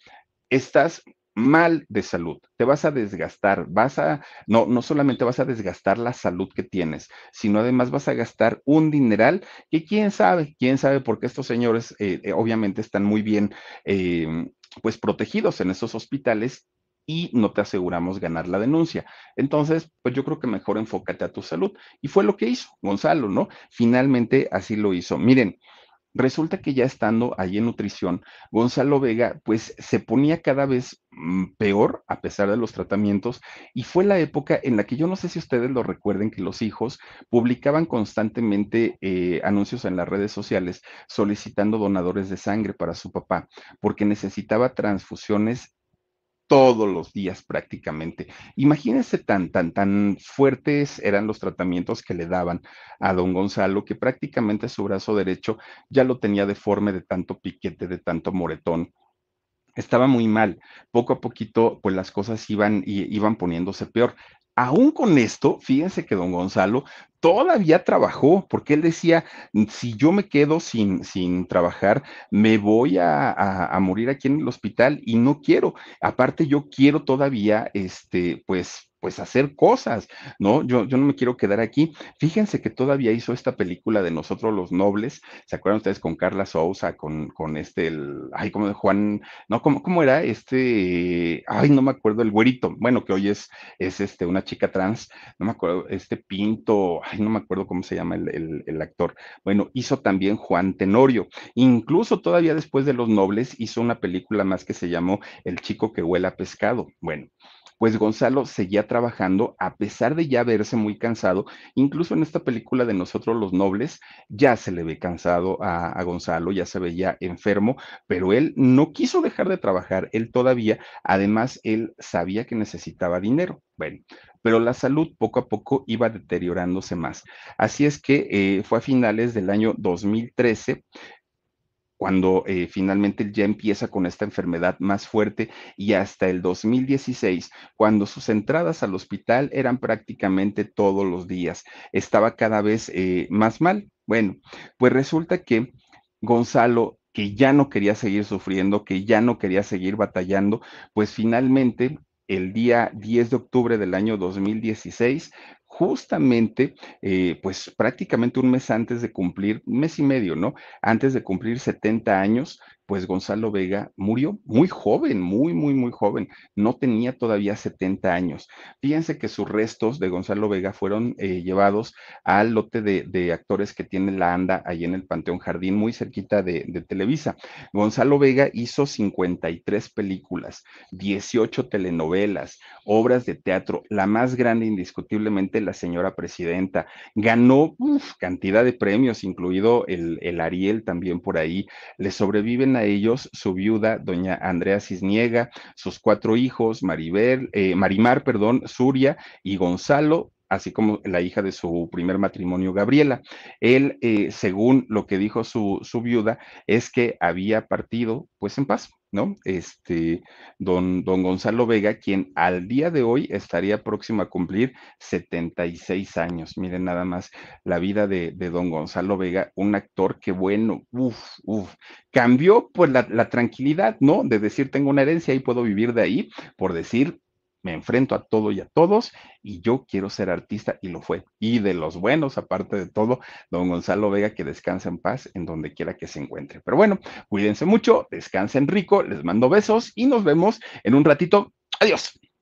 estás mal de salud, te vas a desgastar, vas a, no, no solamente vas a desgastar la salud que tienes, sino además vas a gastar un dineral que quién sabe, quién sabe, porque estos señores eh, eh, obviamente están muy bien, eh, pues protegidos en esos hospitales y no te aseguramos ganar la denuncia. Entonces, pues yo creo que mejor enfócate a tu salud. Y fue lo que hizo Gonzalo, ¿no? Finalmente así lo hizo. Miren, Resulta que ya estando ahí en nutrición, Gonzalo Vega pues se ponía cada vez mm, peor a pesar de los tratamientos y fue la época en la que yo no sé si ustedes lo recuerden que los hijos publicaban constantemente eh, anuncios en las redes sociales solicitando donadores de sangre para su papá porque necesitaba transfusiones todos los días prácticamente. Imagínense tan, tan, tan fuertes eran los tratamientos que le daban a don Gonzalo que prácticamente su brazo derecho ya lo tenía deforme de tanto piquete, de tanto moretón. Estaba muy mal. Poco a poquito, pues las cosas iban, iban poniéndose peor. Aún con esto, fíjense que don Gonzalo todavía trabajó, porque él decía, si yo me quedo sin, sin trabajar, me voy a, a, morir aquí en el hospital y no quiero. Aparte, yo quiero todavía, este, pues, pues hacer cosas, ¿no? Yo, yo no me quiero quedar aquí. Fíjense que todavía hizo esta película de Nosotros los Nobles, ¿se acuerdan ustedes con Carla Sousa, con, con este, el, ay, como de Juan, no, ¿cómo, ¿cómo, era? Este, ay, no me acuerdo, el güerito, bueno, que hoy es, es este, una chica trans, no me acuerdo, este Pinto, ay, no me acuerdo cómo se llama el, el, el actor. Bueno, hizo también Juan Tenorio, incluso todavía después de Los Nobles hizo una película más que se llamó El chico que huele a pescado. Bueno, pues Gonzalo seguía trabajando a pesar de ya verse muy cansado. Incluso en esta película de Nosotros los Nobles ya se le ve cansado a, Gonzalo, ya se veía enfermo, pero él no quiso dejar de trabajar, él todavía, además, él sabía que necesitaba dinero. Bueno, pero la salud poco a poco iba deteriorándose más. Así es que eh, fue a finales del año 2013 cuando eh, finalmente él ya empieza con esta enfermedad más fuerte y hasta el 2016, cuando sus entradas al hospital eran prácticamente todos los días, estaba cada vez eh, más mal. Bueno, pues resulta que Gonzalo que ya no quería seguir sufriendo, que ya no quería seguir batallando, pues finalmente el día 10 de octubre del año 2016 justamente, eh, pues prácticamente un mes antes de cumplir, mes y medio, ¿no? Antes de cumplir 70 años, pues Gonzalo Vega murió muy joven, muy, muy, muy joven. No tenía todavía 70 años. Fíjense que sus restos de Gonzalo Vega fueron eh, llevados al lote de, actores que tiene la ANDA ahí en el Panteón Jardín, muy cerquita de, de Televisa. Gonzalo Vega hizo 53 películas, 18 telenovelas, obras de teatro, la más grande indiscutiblemente La Señora Presidenta. Ganó cantidad de premios, incluido el, el Ariel también por ahí. Le sobreviven a ellos su viuda, doña Andrea Cisniega, sus cuatro hijos, Maribel, eh, Marimar, perdón, Suria y Gonzalo, así como la hija de su primer matrimonio, Gabriela. Él, eh, según lo que dijo su, su viuda, es que había partido pues en paz, ¿no? Este, don, don Gonzalo Vega, quien al día de hoy estaría próximo a cumplir 76 años. Miren nada más la vida de, de don Gonzalo Vega, un actor que bueno, uff, uff, cambió pues la, la tranquilidad, ¿no? De decir, tengo una herencia y puedo vivir de ahí, por decir, me enfrento a todo y a todos y yo quiero ser artista y lo fue. Y de los buenos, aparte de todo, don Gonzalo Vega, que descansa en paz en donde quiera que se encuentre. Pero bueno, cuídense mucho, descansen rico, les mando besos y nos vemos en un ratito. Adiós.